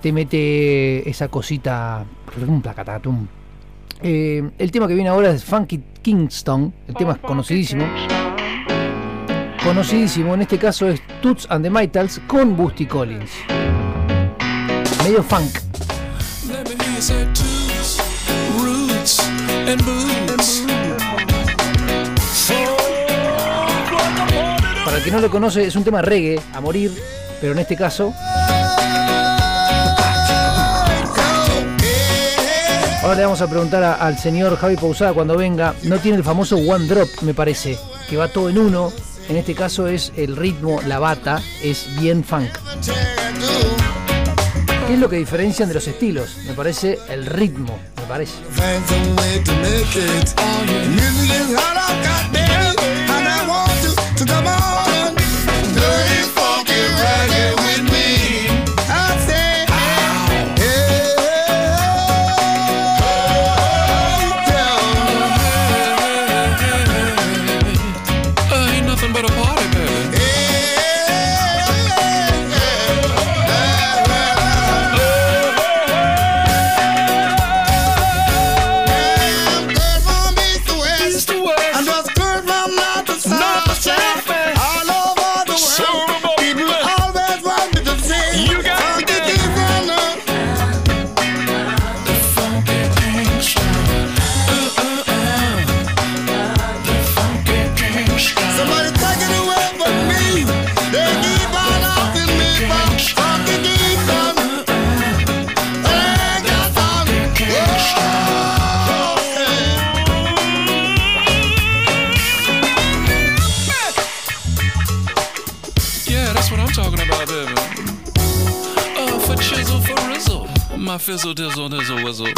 Speaker 1: te mete esa cosita. Eh, el tema que viene ahora es Funky Kingston, el tema es conocidísimo conocidísimo, en este caso es Toots and the Maytals con Busty Collins. Medio funk. Para el que no lo conoce, es un tema reggae a morir, pero en este caso
Speaker 15: Ahora le vamos a preguntar al señor Javi Pausada cuando venga. No tiene el famoso one drop, me parece, que va todo en uno. En este caso es el ritmo, la bata, es bien funk. ¿Qué es lo que diferencian de los estilos? Me parece el ritmo, me parece.
Speaker 16: Fizzle, dizzle, dizzle, whizzle.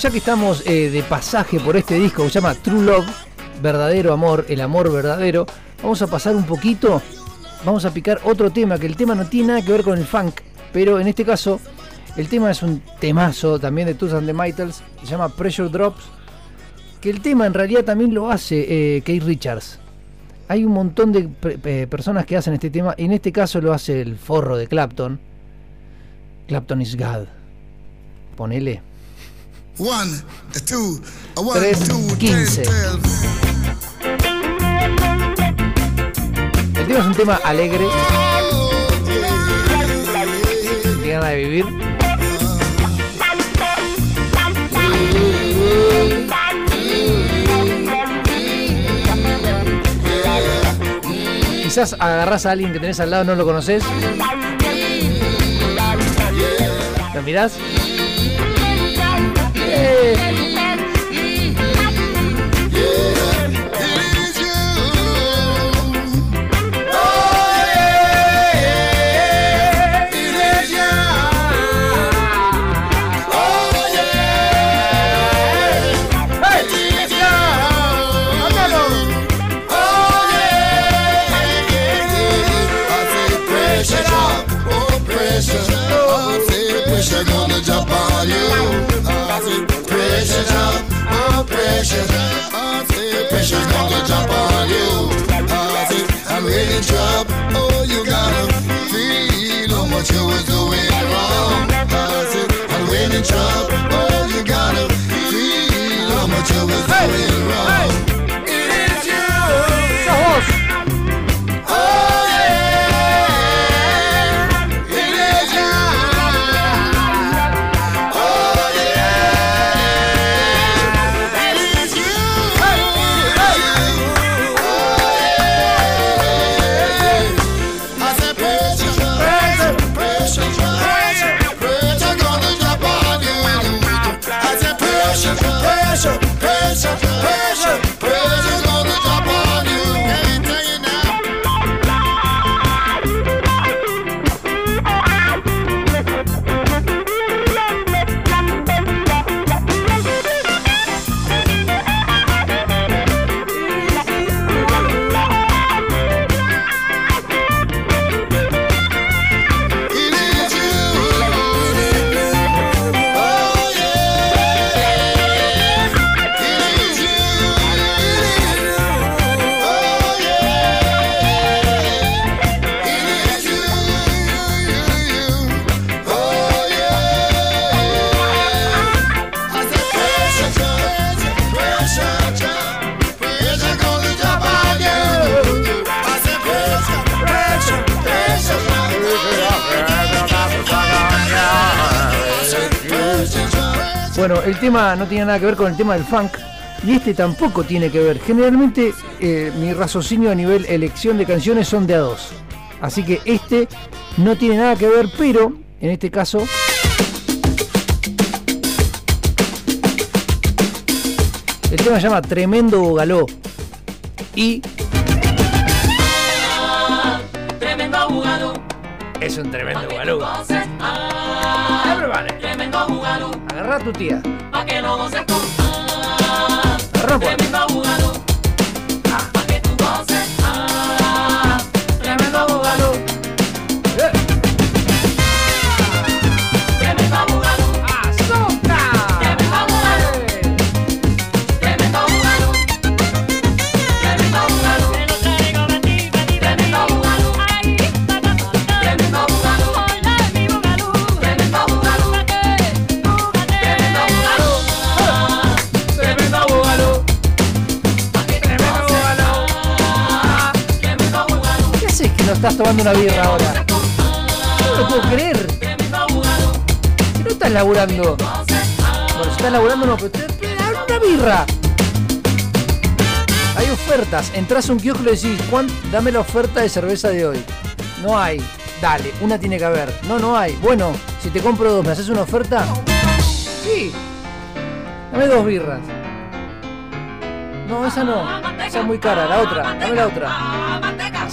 Speaker 15: Ya que estamos eh, de pasaje por este disco que se llama True Love, verdadero amor, el amor verdadero, vamos a pasar un poquito, vamos a picar otro tema, que el tema no tiene nada que ver con el funk, pero en este caso el tema es un temazo también de Toots and the Maytals, se llama Pressure Drops, que el tema en realidad también lo hace eh, Keith Richards. Hay un montón de pe- pe- personas que hacen este tema, y en este caso lo hace el forro de Clapton. Clapton is God. Ponele.
Speaker 1: One, two, one,
Speaker 15: Tres,
Speaker 1: two,
Speaker 15: quince.
Speaker 1: ten, twelve.
Speaker 15: El tema es un tema alegre. Tiene ganas de vivir. Quizás agarrás a alguien que tenés al lado, no lo conoces. ¿Lo mirás?
Speaker 1: You gotta feel how much you was doing wrong. I say I'm ready to drop, oh you gotta feel how much you was doing wrong. Bueno, el tema no tiene nada que ver con el tema del funk. Y este tampoco tiene que ver. Generalmente eh, mi raciocinio a nivel elección de canciones son de a dos. Así que este no tiene nada que ver, pero en este caso el tema se llama Tremendo Bogaló. Y
Speaker 5: Tremendo bugalú.
Speaker 1: es un tremendo bogaló. Agarra tu tía.
Speaker 5: Pa' que
Speaker 1: estás tomando una birra ahora? No lo puedo creer. No estás laburando. Bueno, si estás laburando no, pero una birra. Hay ofertas. Entras a un kiosco y le decís, Juan, dame la oferta de cerveza de hoy. No hay. Dale, una tiene que haber. No, no hay. Bueno, si te compro dos, ¿me haces una oferta? Sí. Dame dos birras. No, esa no. Esa es muy cara. La otra. Dame la otra.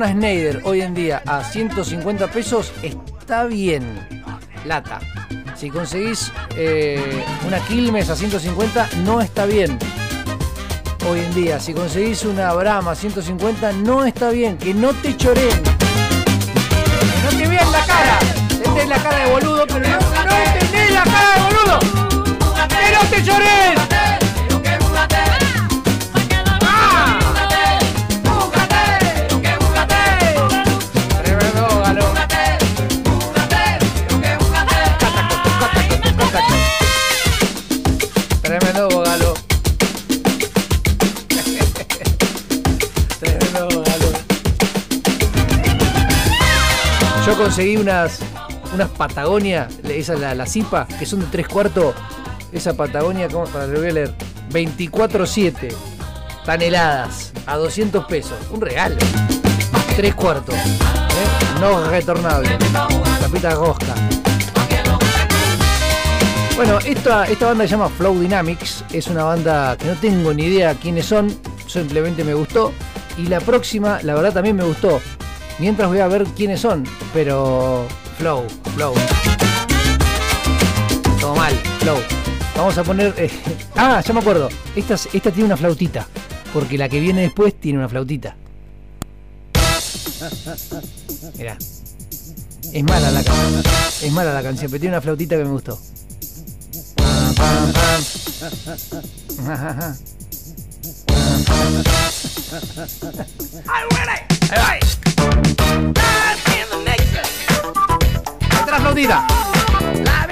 Speaker 1: una Snyder hoy en día a 150 pesos, está bien. Lata. Si conseguís eh, una Quilmes a 150, no está bien. Hoy en día, si conseguís una Brahma a 150, no está bien. Que no te choreen. No te vean la cara. Tenés la cara de boludo, pero no, no la cara de boludo. Que no te choreen. Conseguí unas unas Patagonia, esa la, la Zipa, que son de tres cuartos. Esa Patagonia, ¿cómo? Para lo voy a leer. 24-7 toneladas a 200 pesos. Un regalo. Tres cuartos. ¿eh? No retornable. Tapita rosca. Bueno, esta, esta banda se llama Flow Dynamics. Es una banda que no tengo ni idea quiénes son. Simplemente me gustó. Y la próxima, la verdad, también me gustó. Mientras voy a ver quiénes son. Pero. Flow, Flow. Todo mal, Flow. Vamos a poner. eh, ah, ya me acuerdo. Esta, esta tiene una flautita. Porque la que viene después tiene una flautita. Mirá. Es mala la canción. Es mala la canción, pero tiene una flautita que me gustó. Hey. Aplaudida. La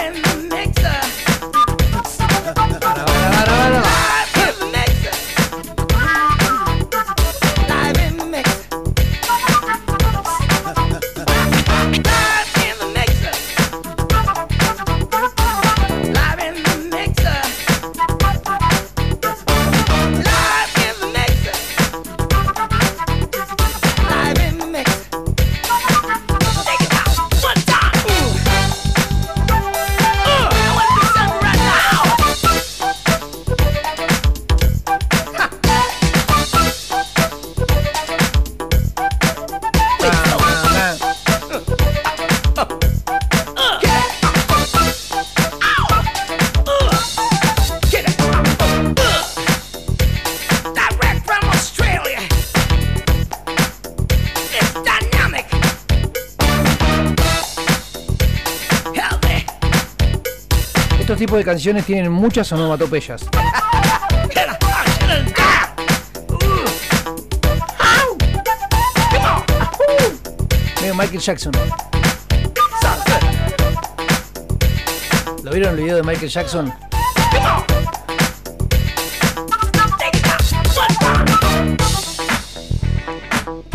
Speaker 1: de canciones tienen muchas onomatopeyas. Medio Michael Jackson. ¿Lo vieron el video de Michael Jackson?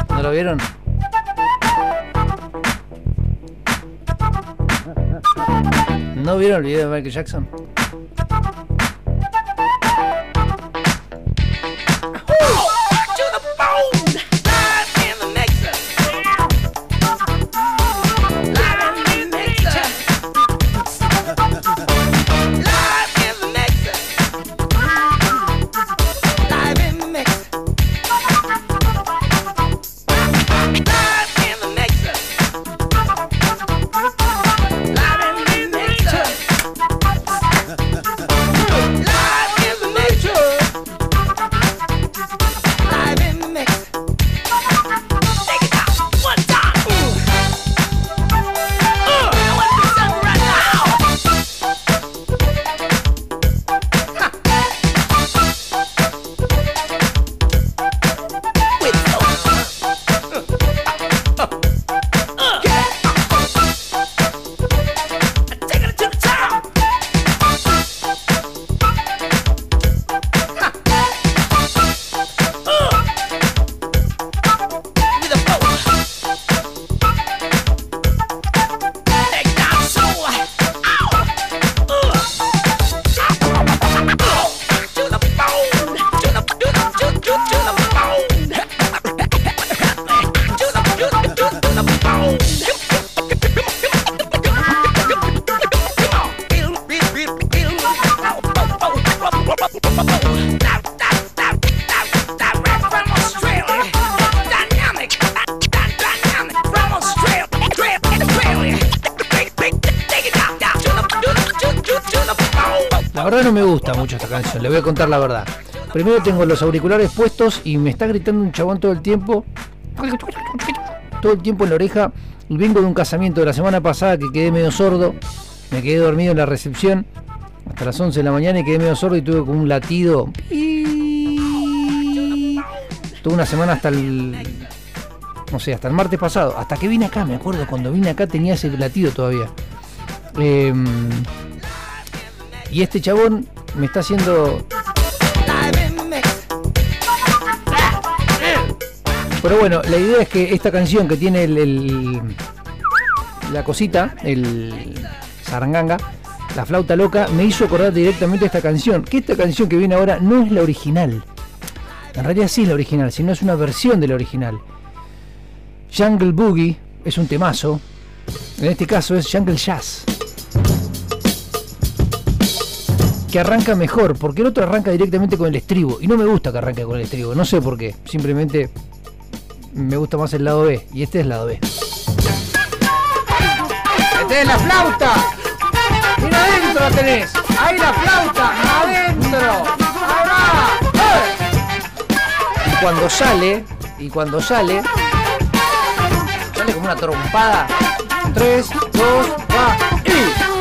Speaker 1: ¿No lo vieron? Vieron el video de Michael Jackson? Voy a contar la verdad. Primero tengo los auriculares puestos y me está gritando un chabón todo el tiempo. Todo el tiempo en la oreja. Y vengo de un casamiento de la semana pasada que quedé medio sordo. Me quedé dormido en la recepción hasta las 11 de la mañana y quedé medio sordo y tuve como un latido. Tuve una semana hasta el. No sé, hasta el martes pasado. Hasta que vine acá, me acuerdo, cuando vine acá tenía ese latido todavía. Em, y este chabón me está haciendo. Pero bueno, la idea es que esta canción que tiene el, la cosita, el zaranganga, la flauta loca, me hizo acordar directamente esta canción. Que esta canción que viene ahora no es la original. En realidad sí es la original, sino es una versión de la original. Jungle Boogie es un temazo. En este caso es Jungle Jazz. Que arranca mejor, porque el otro arranca directamente con el estribo. Y no me gusta que arranque con el estribo, no sé por qué. Simplemente me gusta más el lado B. Y este es el lado B. ¡Este es la flauta! ¡Mira adentro la tenés! ¡Ahí la flauta! ¡Adentro! ¡Ahí va! ¡Eh! Y cuando sale, y cuando sale, sale como una trompada. 3, 2, va, y.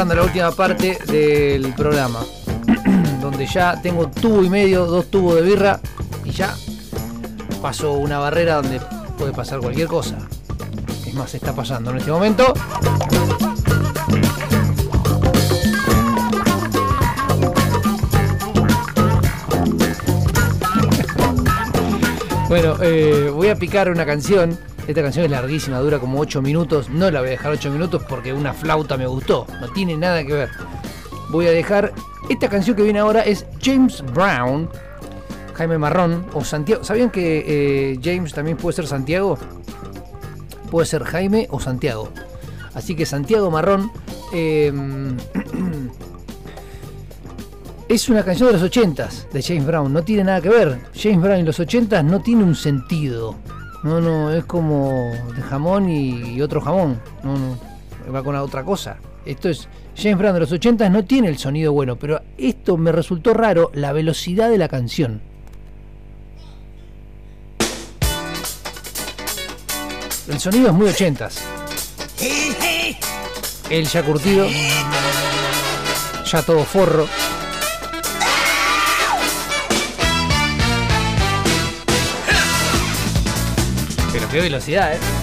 Speaker 1: a la última parte del programa. donde ya tengo tubo y medio, dos tubos de birra y ya paso una barrera donde puede pasar cualquier cosa. Es más, está pasando en este momento. Bueno, eh, voy a picar una canción. Esta canción es larguísima, dura como 8 minutos. No la voy a dejar 8 minutos porque una flauta me gustó. No tiene nada que ver. Voy a dejar. Esta canción que viene ahora es James Brown, Jaime Marrón o Santiago. ¿Sabían que eh, James también puede ser Santiago? Puede ser Jaime o Santiago. Así que Santiago Marrón. eh, es una canción de los 80s de James Brown, no tiene nada que ver. James Brown en los 80s no tiene un sentido. No, no, es como de jamón y, y otro jamón. No, no, va con la otra cosa. Esto es James Brown de los 80s no tiene el sonido bueno, pero esto me resultó raro, la velocidad de la canción. El sonido es muy 80s. Él ya curtido, ya todo forro. Pero qué velocidad, ¿eh?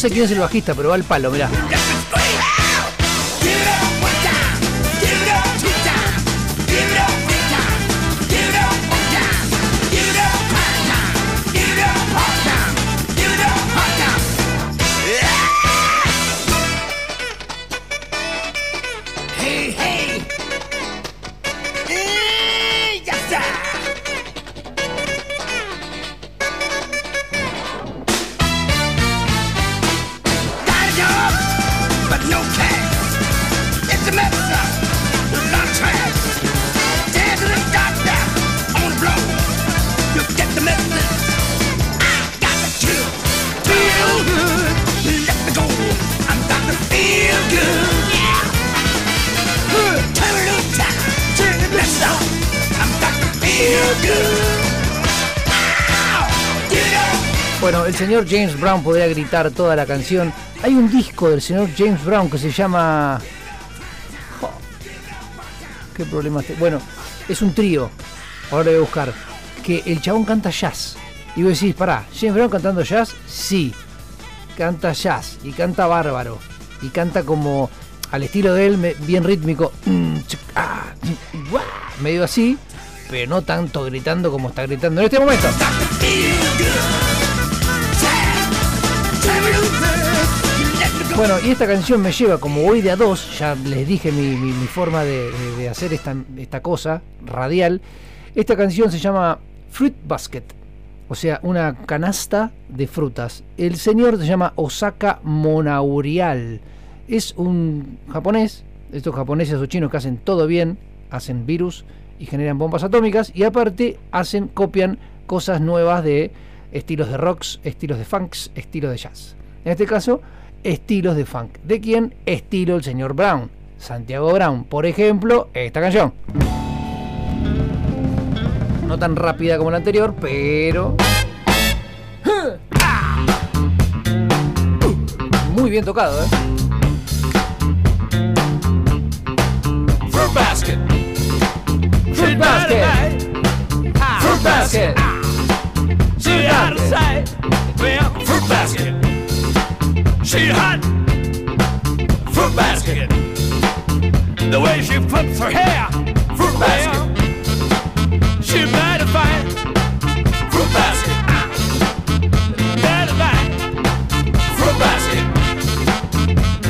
Speaker 1: Sé quién es el bajista, pero va al palo, mirá. Bueno, el señor James Brown podría gritar toda la canción. Hay un disco del señor James Brown que se llama. ¿Qué problema te- Bueno, es un trío. Ahora voy a buscar. Que el chabón canta jazz. Y vos decís, pará, ¿James Brown cantando jazz? Sí. Canta jazz. Y canta bárbaro. Y canta como al estilo de él, bien rítmico. Mm, ah, Medio así. Pero no tanto gritando como está gritando en este momento. Bueno, y esta canción me lleva, como voy de a dos, ya les dije mi, forma de, hacer esta, esta cosa radial. Esta canción se llama Fruit Basket, o sea, una canasta de frutas. El señor se llama Osaka Monaurial. Es un japonés, estos japoneses o chinos que hacen todo bien, hacen virus y generan bombas atómicas, y aparte hacen, copian cosas nuevas de estilos de rocks, estilos de funks, estilos de jazz. En este caso, estilos de funk. ¿De quién? Estilo el señor Brown. Santiago Brown. Por ejemplo, esta canción. No tan rápida como la anterior, pero... Muy bien tocado, ¿eh?
Speaker 4: Fruit basket. Fruit
Speaker 16: basket. She hot. Fruit basket. The way she flips her hair. Fruit basket. She mighty fine. Fruit basket. Mighty fine. Fruit basket.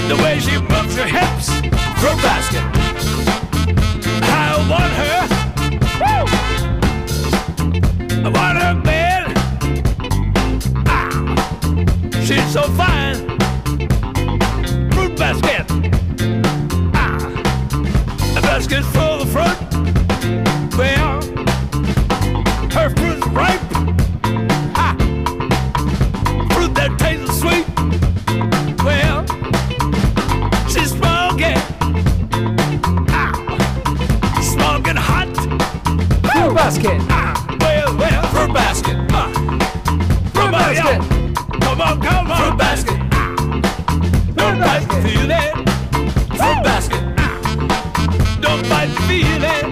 Speaker 16: The way she moves her hips. Fruit basket. I want her. Woo! I want her bad. Ah, she's so fine. Fruit basket. Ah, a basket full of fruit. Well, her fruit's ripe. Ah, fruit that tastes sweet. Well, she's smoking. Ah, smoking hot.
Speaker 1: Fruit basket.
Speaker 16: Ah, well, well, fruit basket. Ah, fruit basket. Come on, come on. Fruit basket. Ah, nobody feel it. Fruit basket. Ah, nobody feel it.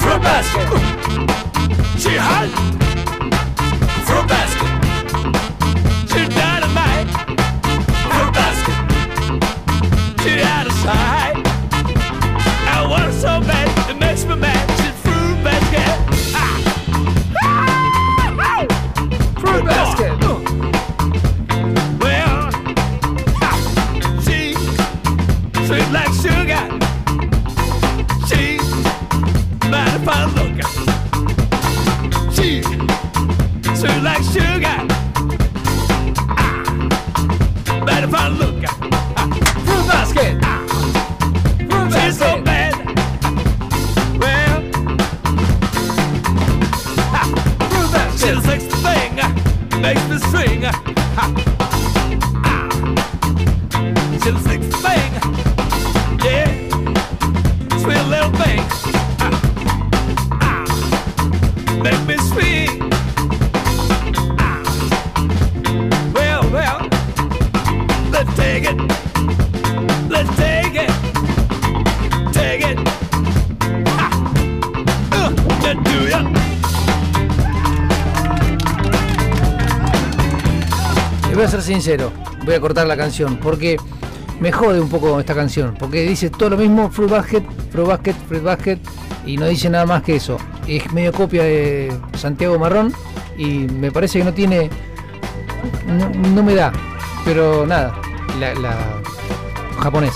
Speaker 16: Fruit basket. She hot. Fruit basket. Like sugar. Ah, mighty fine looking. Ah, fruit basket. Ah, fruit She's so bad. Well, ah, fruit basket. Sexy thing. ah, Makes me swing. ah, ah. She's a sexy thing. Yeah. Sweet little thing. Ah, ah. Make me sweet.
Speaker 1: Ser sincero, voy a cortar la canción porque me jode un poco esta canción, porque dice todo lo mismo, Fruit Basket, Fruit Basket, Fruit Basket, y no dice nada más que eso. Es medio copia de Santiago Marrón y me parece que no tiene, no, me da, pero nada, la, la japonés.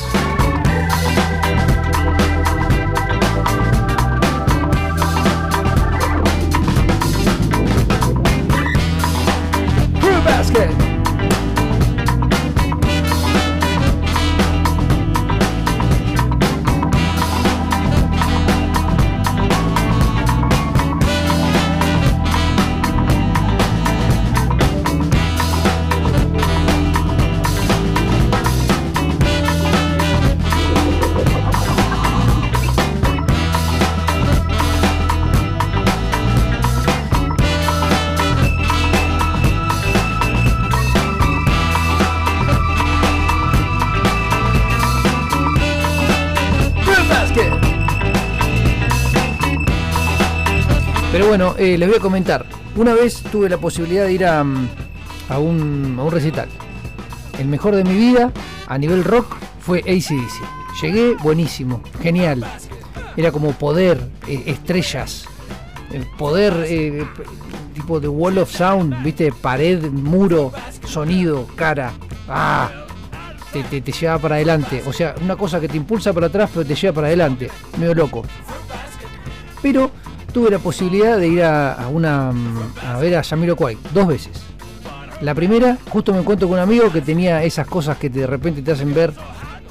Speaker 1: Eh, les voy a comentar. Una vez tuve la posibilidad de ir a, mm, a un, a un recital. El mejor de mi vida a nivel rock fue ACDC. Llegué buenísimo, genial. Era como poder, eh, estrellas, el poder eh, p- tipo de wall of sound, viste, pared, muro, sonido, cara. Ah, te, te, te lleva para adelante. O sea, una cosa que te impulsa para atrás, pero te lleva para adelante. Medio loco. Pero tuve la posibilidad de ir a, una mm, a ver a Jamiroquai dos veces. La primera, justo me encuentro con un amigo que tenía esas cosas que de repente te hacen ver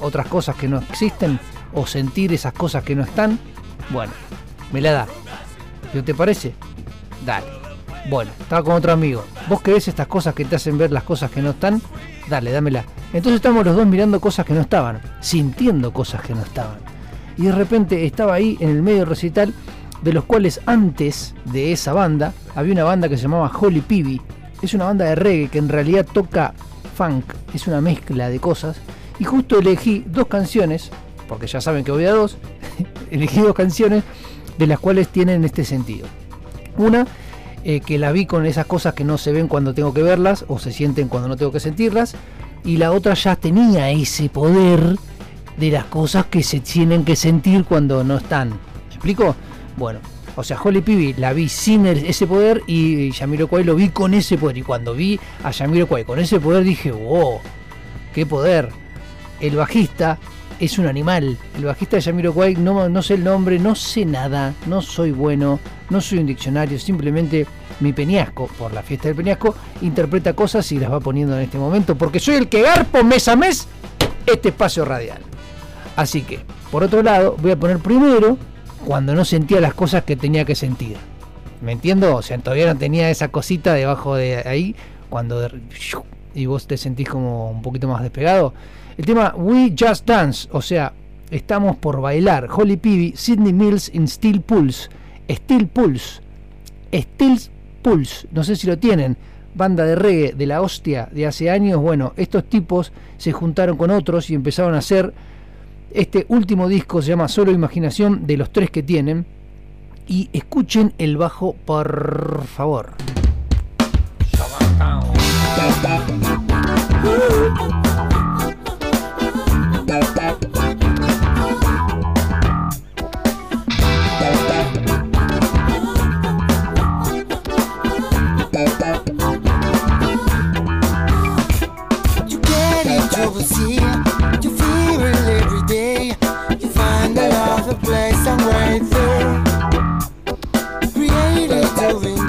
Speaker 1: otras cosas que no existen o sentir esas cosas que no están. Bueno, me la da. ¿Qué te parece? Dale. Bueno, estaba con otro amigo. ¿Vos querés estas cosas que te hacen ver las cosas que no están? Dale, dámela. Entonces estamos los dos mirando cosas que no estaban, sintiendo cosas que no estaban. Y de repente estaba ahí en el medio del recital, de los cuales antes de esa banda había una banda que se llamaba Holy Peavy. Es una banda de reggae que en realidad toca funk, es una mezcla de cosas. Y justo elegí dos canciones, porque ya saben que voy a dos, elegí dos canciones de las cuales tienen este sentido. Una, eh, que la vi con esas cosas que no se ven cuando tengo que verlas o se sienten cuando no tengo que sentirlas. Y la otra ya tenía ese poder de las cosas que se tienen que sentir cuando no están. ¿Me explico? Bueno, o sea, Holly Pibi la vi sin ese poder y Yamiroquai lo vi con ese poder. Y cuando vi a Yamiroquai con ese poder dije, wow, qué poder. El bajista es un animal. El bajista de Yamiroquai, no, no sé el nombre, no sé nada, no soy bueno, no soy un diccionario, simplemente mi peñasco, por la fiesta del peñasco, interpreta cosas y las va poniendo en este momento, porque soy el que garpo mes a mes este espacio radial. Así que, por otro lado, voy a poner primero cuando no sentía las cosas que tenía que sentir. ¿Me entiendo? O sea, todavía no tenía esa cosita debajo de ahí, cuando y vos te sentís como un poquito más despegado. El tema We Just Dance, o sea, estamos por bailar. Holly Peavy, Sidney Mills in Steel Pulse. Steel Pulse. Steel Pulse, no sé si lo tienen. Banda de reggae de la hostia de hace años. Bueno, estos tipos se juntaron con otros y empezaron a hacer este último disco se llama Solo Imaginación de los tres que tienen. Y escuchen el bajo, por favor.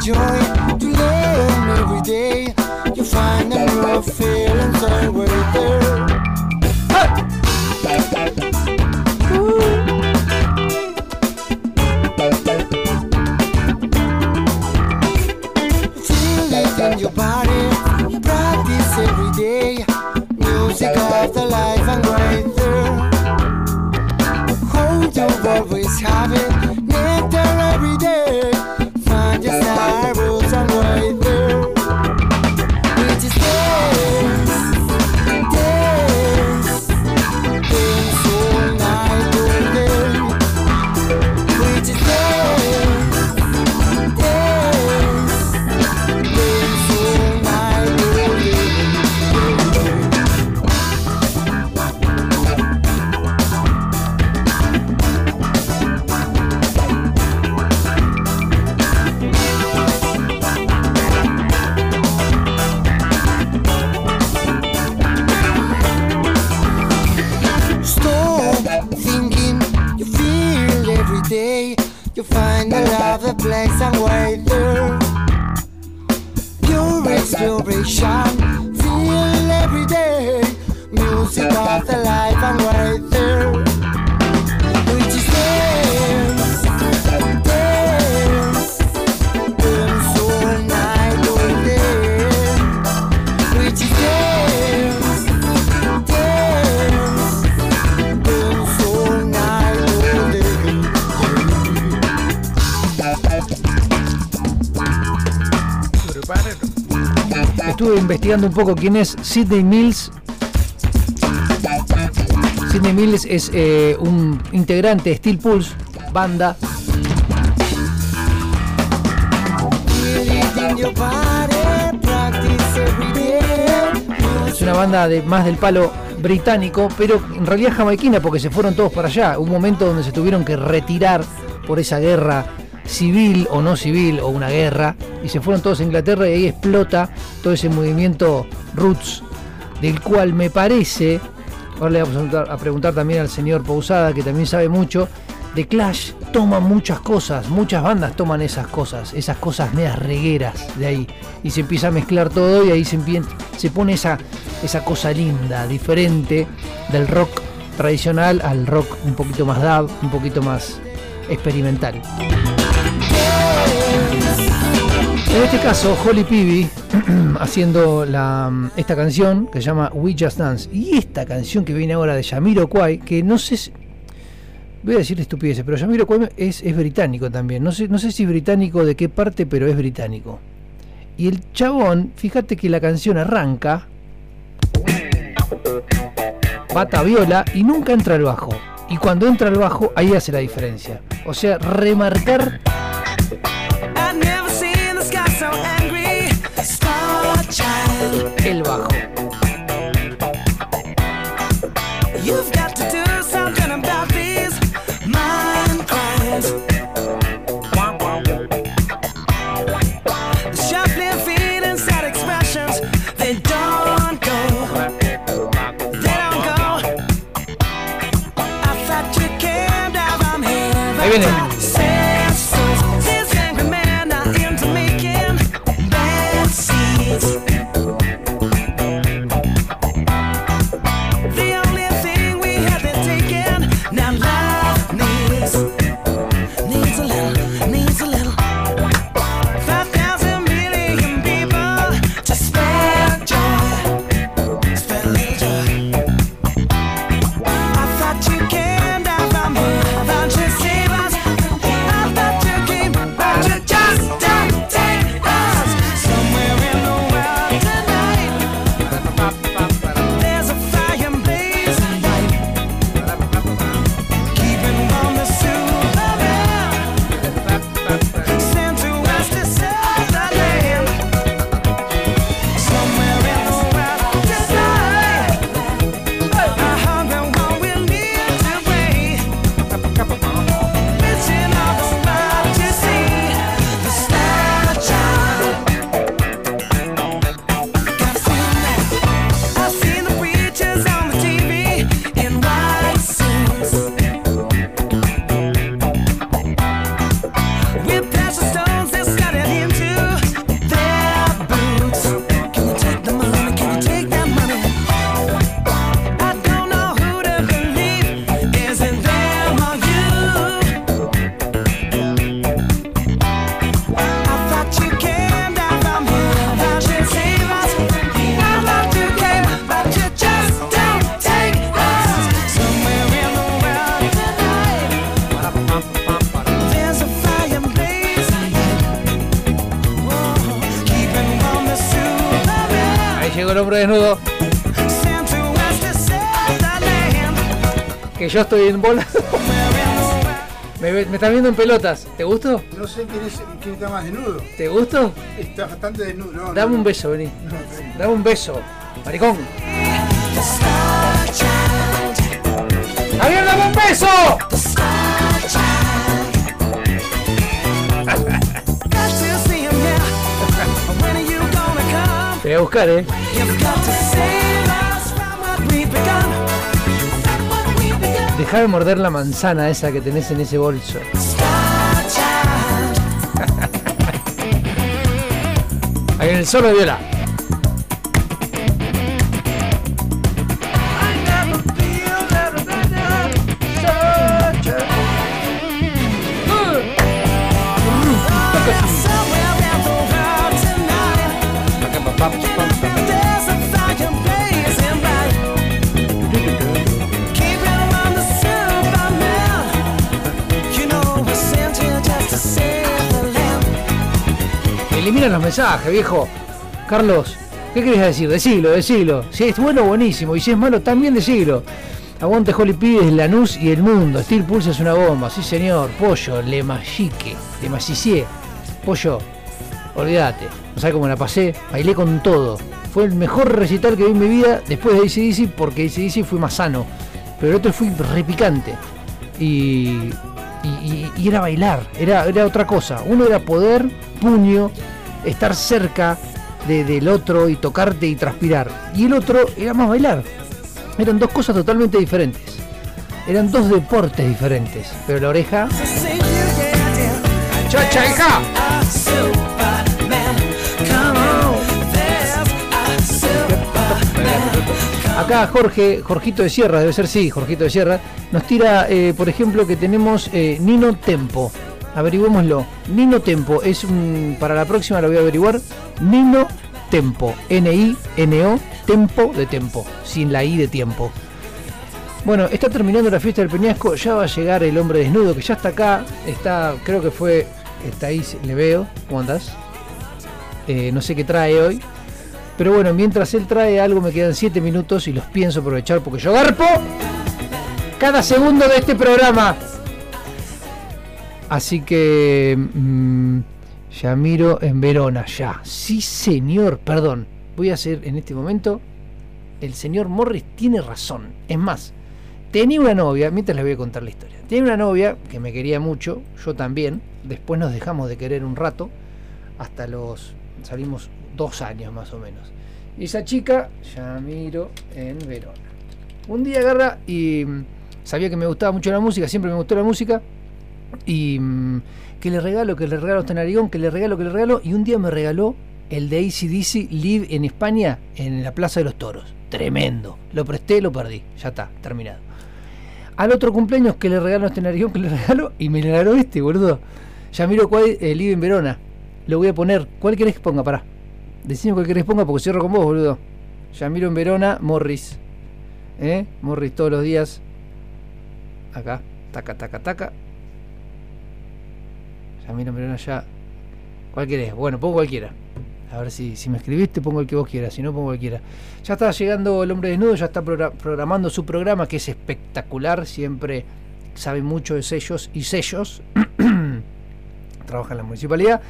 Speaker 11: Enjoy,
Speaker 1: investigando un poco quién es Sidney Mills. Sidney Mills es eh, un integrante de Steel Pulse, banda. Es una banda de más del palo británico, pero en realidad jamaiquina porque se fueron todos para allá. Un momento donde se tuvieron que retirar por esa guerra civil o no civil o una guerra y se fueron todos a Inglaterra y ahí explota ese movimiento roots del cual me parece, ahora le vamos a preguntar, también al señor Pausada que también sabe mucho, de Clash toma muchas cosas, muchas bandas toman esas cosas, esas cosas medias regueras de ahí y se empieza a mezclar todo y ahí se, se pone esa, esa cosa linda, diferente del rock tradicional al rock un poquito más dub, un poquito más experimental. En este caso, Holly Peavy haciendo la, esta canción que se llama We Just Dance. Y esta canción que viene ahora de Yamiro Kwai, que no sé si. Voy a decir estupideces, pero Yamiro Kwai es, es británico también. No sé, no sé si británico de qué parte, pero es británico. Y el chabón, fíjate que la canción arranca. Pata viola y nunca entra el bajo.
Speaker 11: Y cuando entra el bajo, ahí hace la diferencia. O sea, remarcar el bajo.
Speaker 1: you've got to do something about these mind crimes. The shuffling sad expressions, they don't go. They don't go. I thought you came down from heaven.
Speaker 11: Ahí viene. Hombre desnudo. Que yo estoy en bola. me, me están viendo en pelotas. ¿Te gustó?
Speaker 17: No sé quién, es, quién está más desnudo.
Speaker 11: ¿Te gustó?
Speaker 17: Está bastante desnudo. No,
Speaker 11: Dame
Speaker 17: no,
Speaker 11: un beso, vení. Dame un beso. Maricón. ¡Javier, dame un beso! Te voy a buscar, eh. Deja de morder la manzana esa que tenés en ese bolso. Ahí en el solo de viola. Elimina los mensajes, viejo. Carlos, ¿qué querés decir? Decilo, decilo. Si es bueno, buenísimo. Y si es malo, también decilo. Aguante Holly Pibes, Lanús y el mundo. Steel Pulse es una bomba, sí señor. Pollo, Le Machique, Le Massicié. Pollo, olvídate. No sabes cómo la pasé. Bailé con todo. Fue el mejor recital que vi en mi vida después de ACDC porque ACDC fui más sano. Pero el otro fui repicante. Y, y, y- y era bailar, era, era otra cosa. Uno era poder, puño, estar cerca de- del otro y tocarte y transpirar. Y el otro era más bailar. Eran dos cosas totalmente diferentes. Eran dos deportes diferentes. Pero la oreja. ¡Chacha, hija!
Speaker 1: A Superman, come on. There's a Superman.
Speaker 11: Acá Jorge, Jorgito de Sierra, debe ser sí, Jorgito de Sierra, nos tira, eh, por ejemplo, que tenemos eh, Nino Tempo. Averigüémoslo. Nino Tempo es un. Para la próxima lo voy a averiguar. Nino Tempo. N-I-N-O. Tempo de tempo. Sin la I de tiempo. Bueno, está terminando la fiesta del Peñasco. Ya va a llegar el hombre desnudo que ya está acá. Está, creo que fue. Está ahí, le veo. ¿Cómo andás? Eh, no sé qué trae hoy. Pero bueno, mientras él trae algo, me quedan 7 minutos y los pienso aprovechar porque yo garpo.
Speaker 1: cada segundo de este programa. Así que mm, Yamiro en Verona, ya. Sí, señor, perdón. Voy a hacer en este momento. El señor Morris tiene razón. Es más, tenía una novia, mientras les voy a contar la historia. Tenía una novia que me quería mucho, yo también. Después nos dejamos de querer un rato. Hasta los. salimos dos años más o menos. Y esa chica, Yamiro en Verona. Un día agarra y mm, sabía que me gustaba mucho la música, siempre me gustó la música. Y mm, que le regalo, que le regalo a este narigón, que le regalo, que le regalo. Y un día me regaló el de ACDC Live en España, en la Plaza de los Toros. Tremendo. Lo presté, lo perdí. Ya está, terminado. Al otro cumpleaños que le regalo este narigón, que le regalo, y me regaló este, boludo. Yamiro Cuay, eh, Live en Verona. Lo voy a poner. ¿Cuál querés que ponga? Pará. Decime cuál querés que ponga porque cierro con vos, boludo. Yamiro en Verona, Morris. ¿Eh? Morris todos los días. Acá. Taca, taca, taca. En Verona ya. ¿Cuál querés? Bueno, pongo cualquiera. A ver si, si me escribiste, pongo el que vos quieras. Si no, pongo cualquiera. Ya está llegando el hombre desnudo, ya está progra- programando su programa, que es espectacular. Siempre sabe mucho de sellos y sellos. Trabaja en la municipalidad.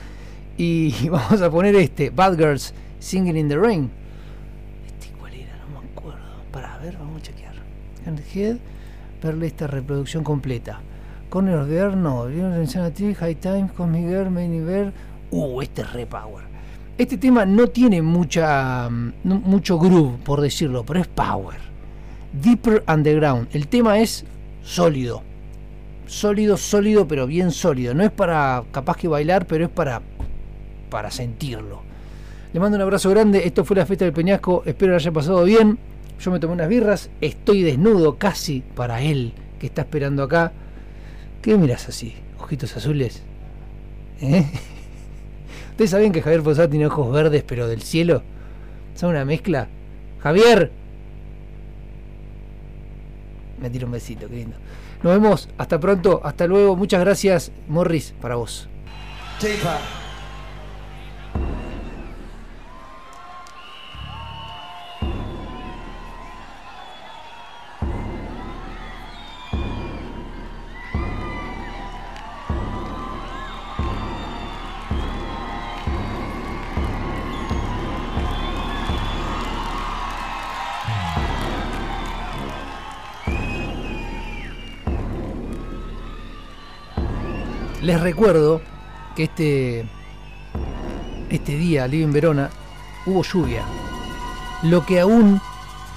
Speaker 1: Y vamos a poner este, Bad Girls Singing in the Rain. Este cuál era, no me acuerdo. Para ver, vamos a chequear. And Head, ver esta reproducción completa. Corner of the Earth, no. Insanity, High Times, Cosmic Girl, Bear. Uh, este es re power. Este tema no tiene mucha mm, no- mucho groove, por decirlo, pero es power. Deeper Underground. El tema es sólido. Sólido, sólido, pero bien sólido. No es para capaz que bailar, pero es para para sentirlo. Le mando un abrazo grande. Esto fue la fiesta del Peñasco. Espero lo haya pasado bien. Yo me tomé unas birras. Estoy desnudo casi para él que está esperando acá. ¿Qué miras así? Ojitos azules. ¿Eh? ¿Ustedes saben que Javier Posada tiene ojos verdes pero del cielo? ¿Son una mezcla? ¡Javier! Me tiro un besito, qué lindo. Nos vemos, hasta pronto, hasta luego. Muchas gracias, Morris, para vos. Recuerdo que este, este día, en Verona, hubo lluvia. Lo que aún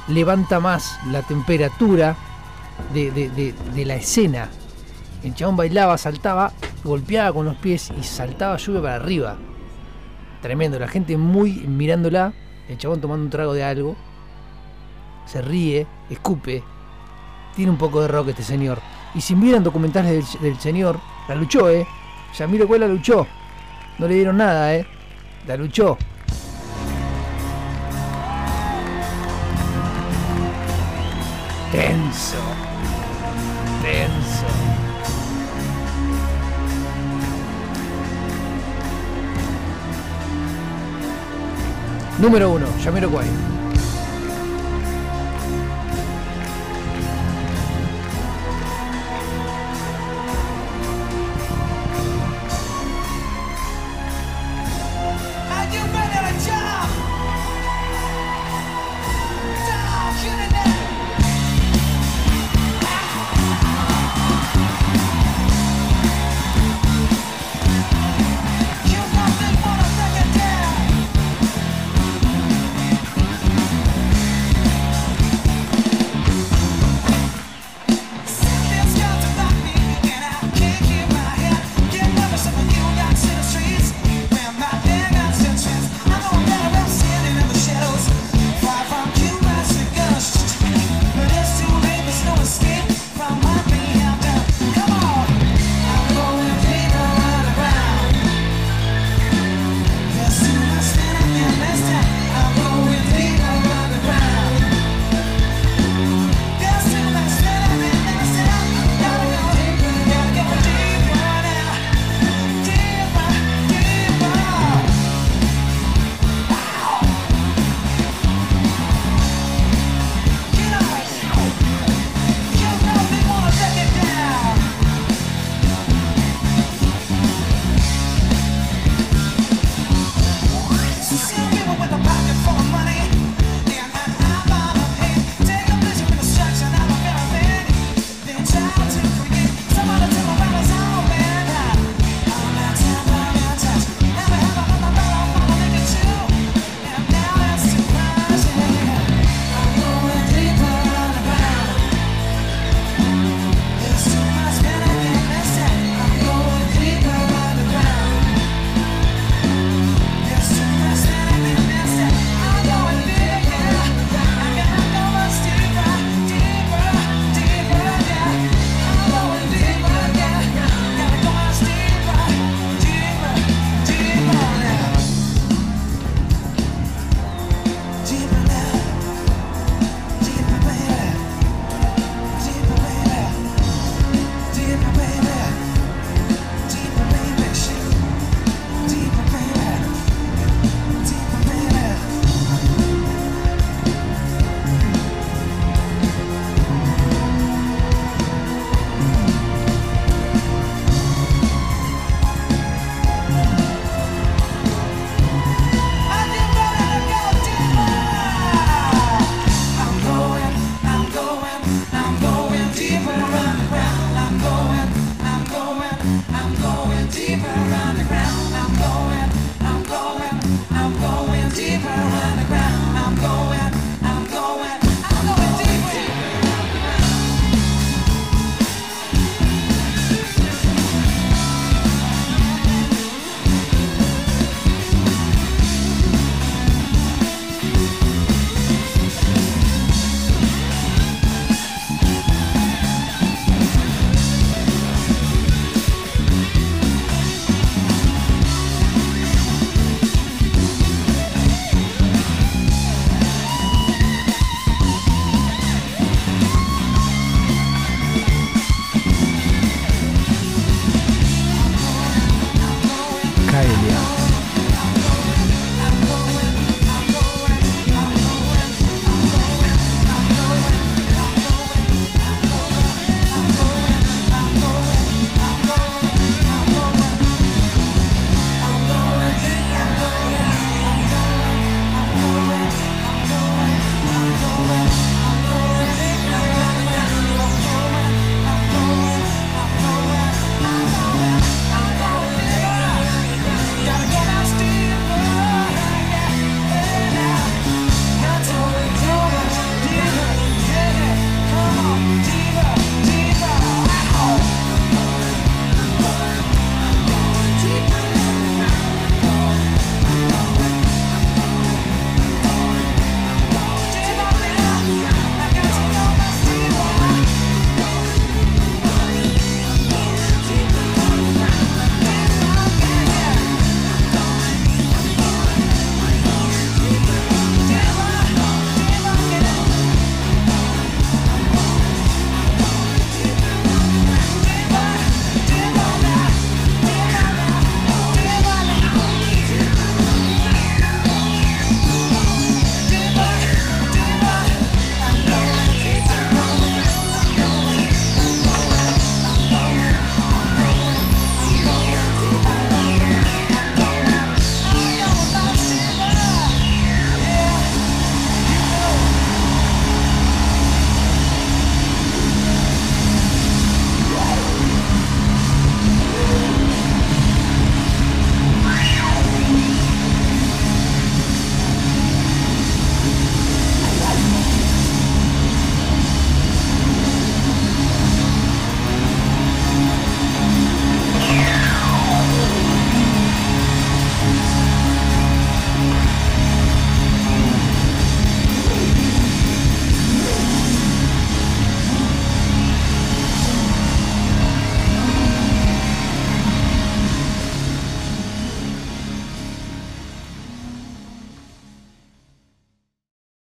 Speaker 1: levanta más la temperatura de, la escena. El chabón bailaba, saltaba, golpeaba con los pies y saltaba lluvia para arriba. Tremendo, la gente muy mirándola, el chabón tomando un trago de algo. Se ríe, escupe. Tiene un poco de rock este señor. Y si miran documentales del señor, la luchó, ¿eh? Yamiro Cuela luchó. No le dieron nada, ¿eh? La luchó. Tenso. Tenso. Número uno, Yamiro Cuay.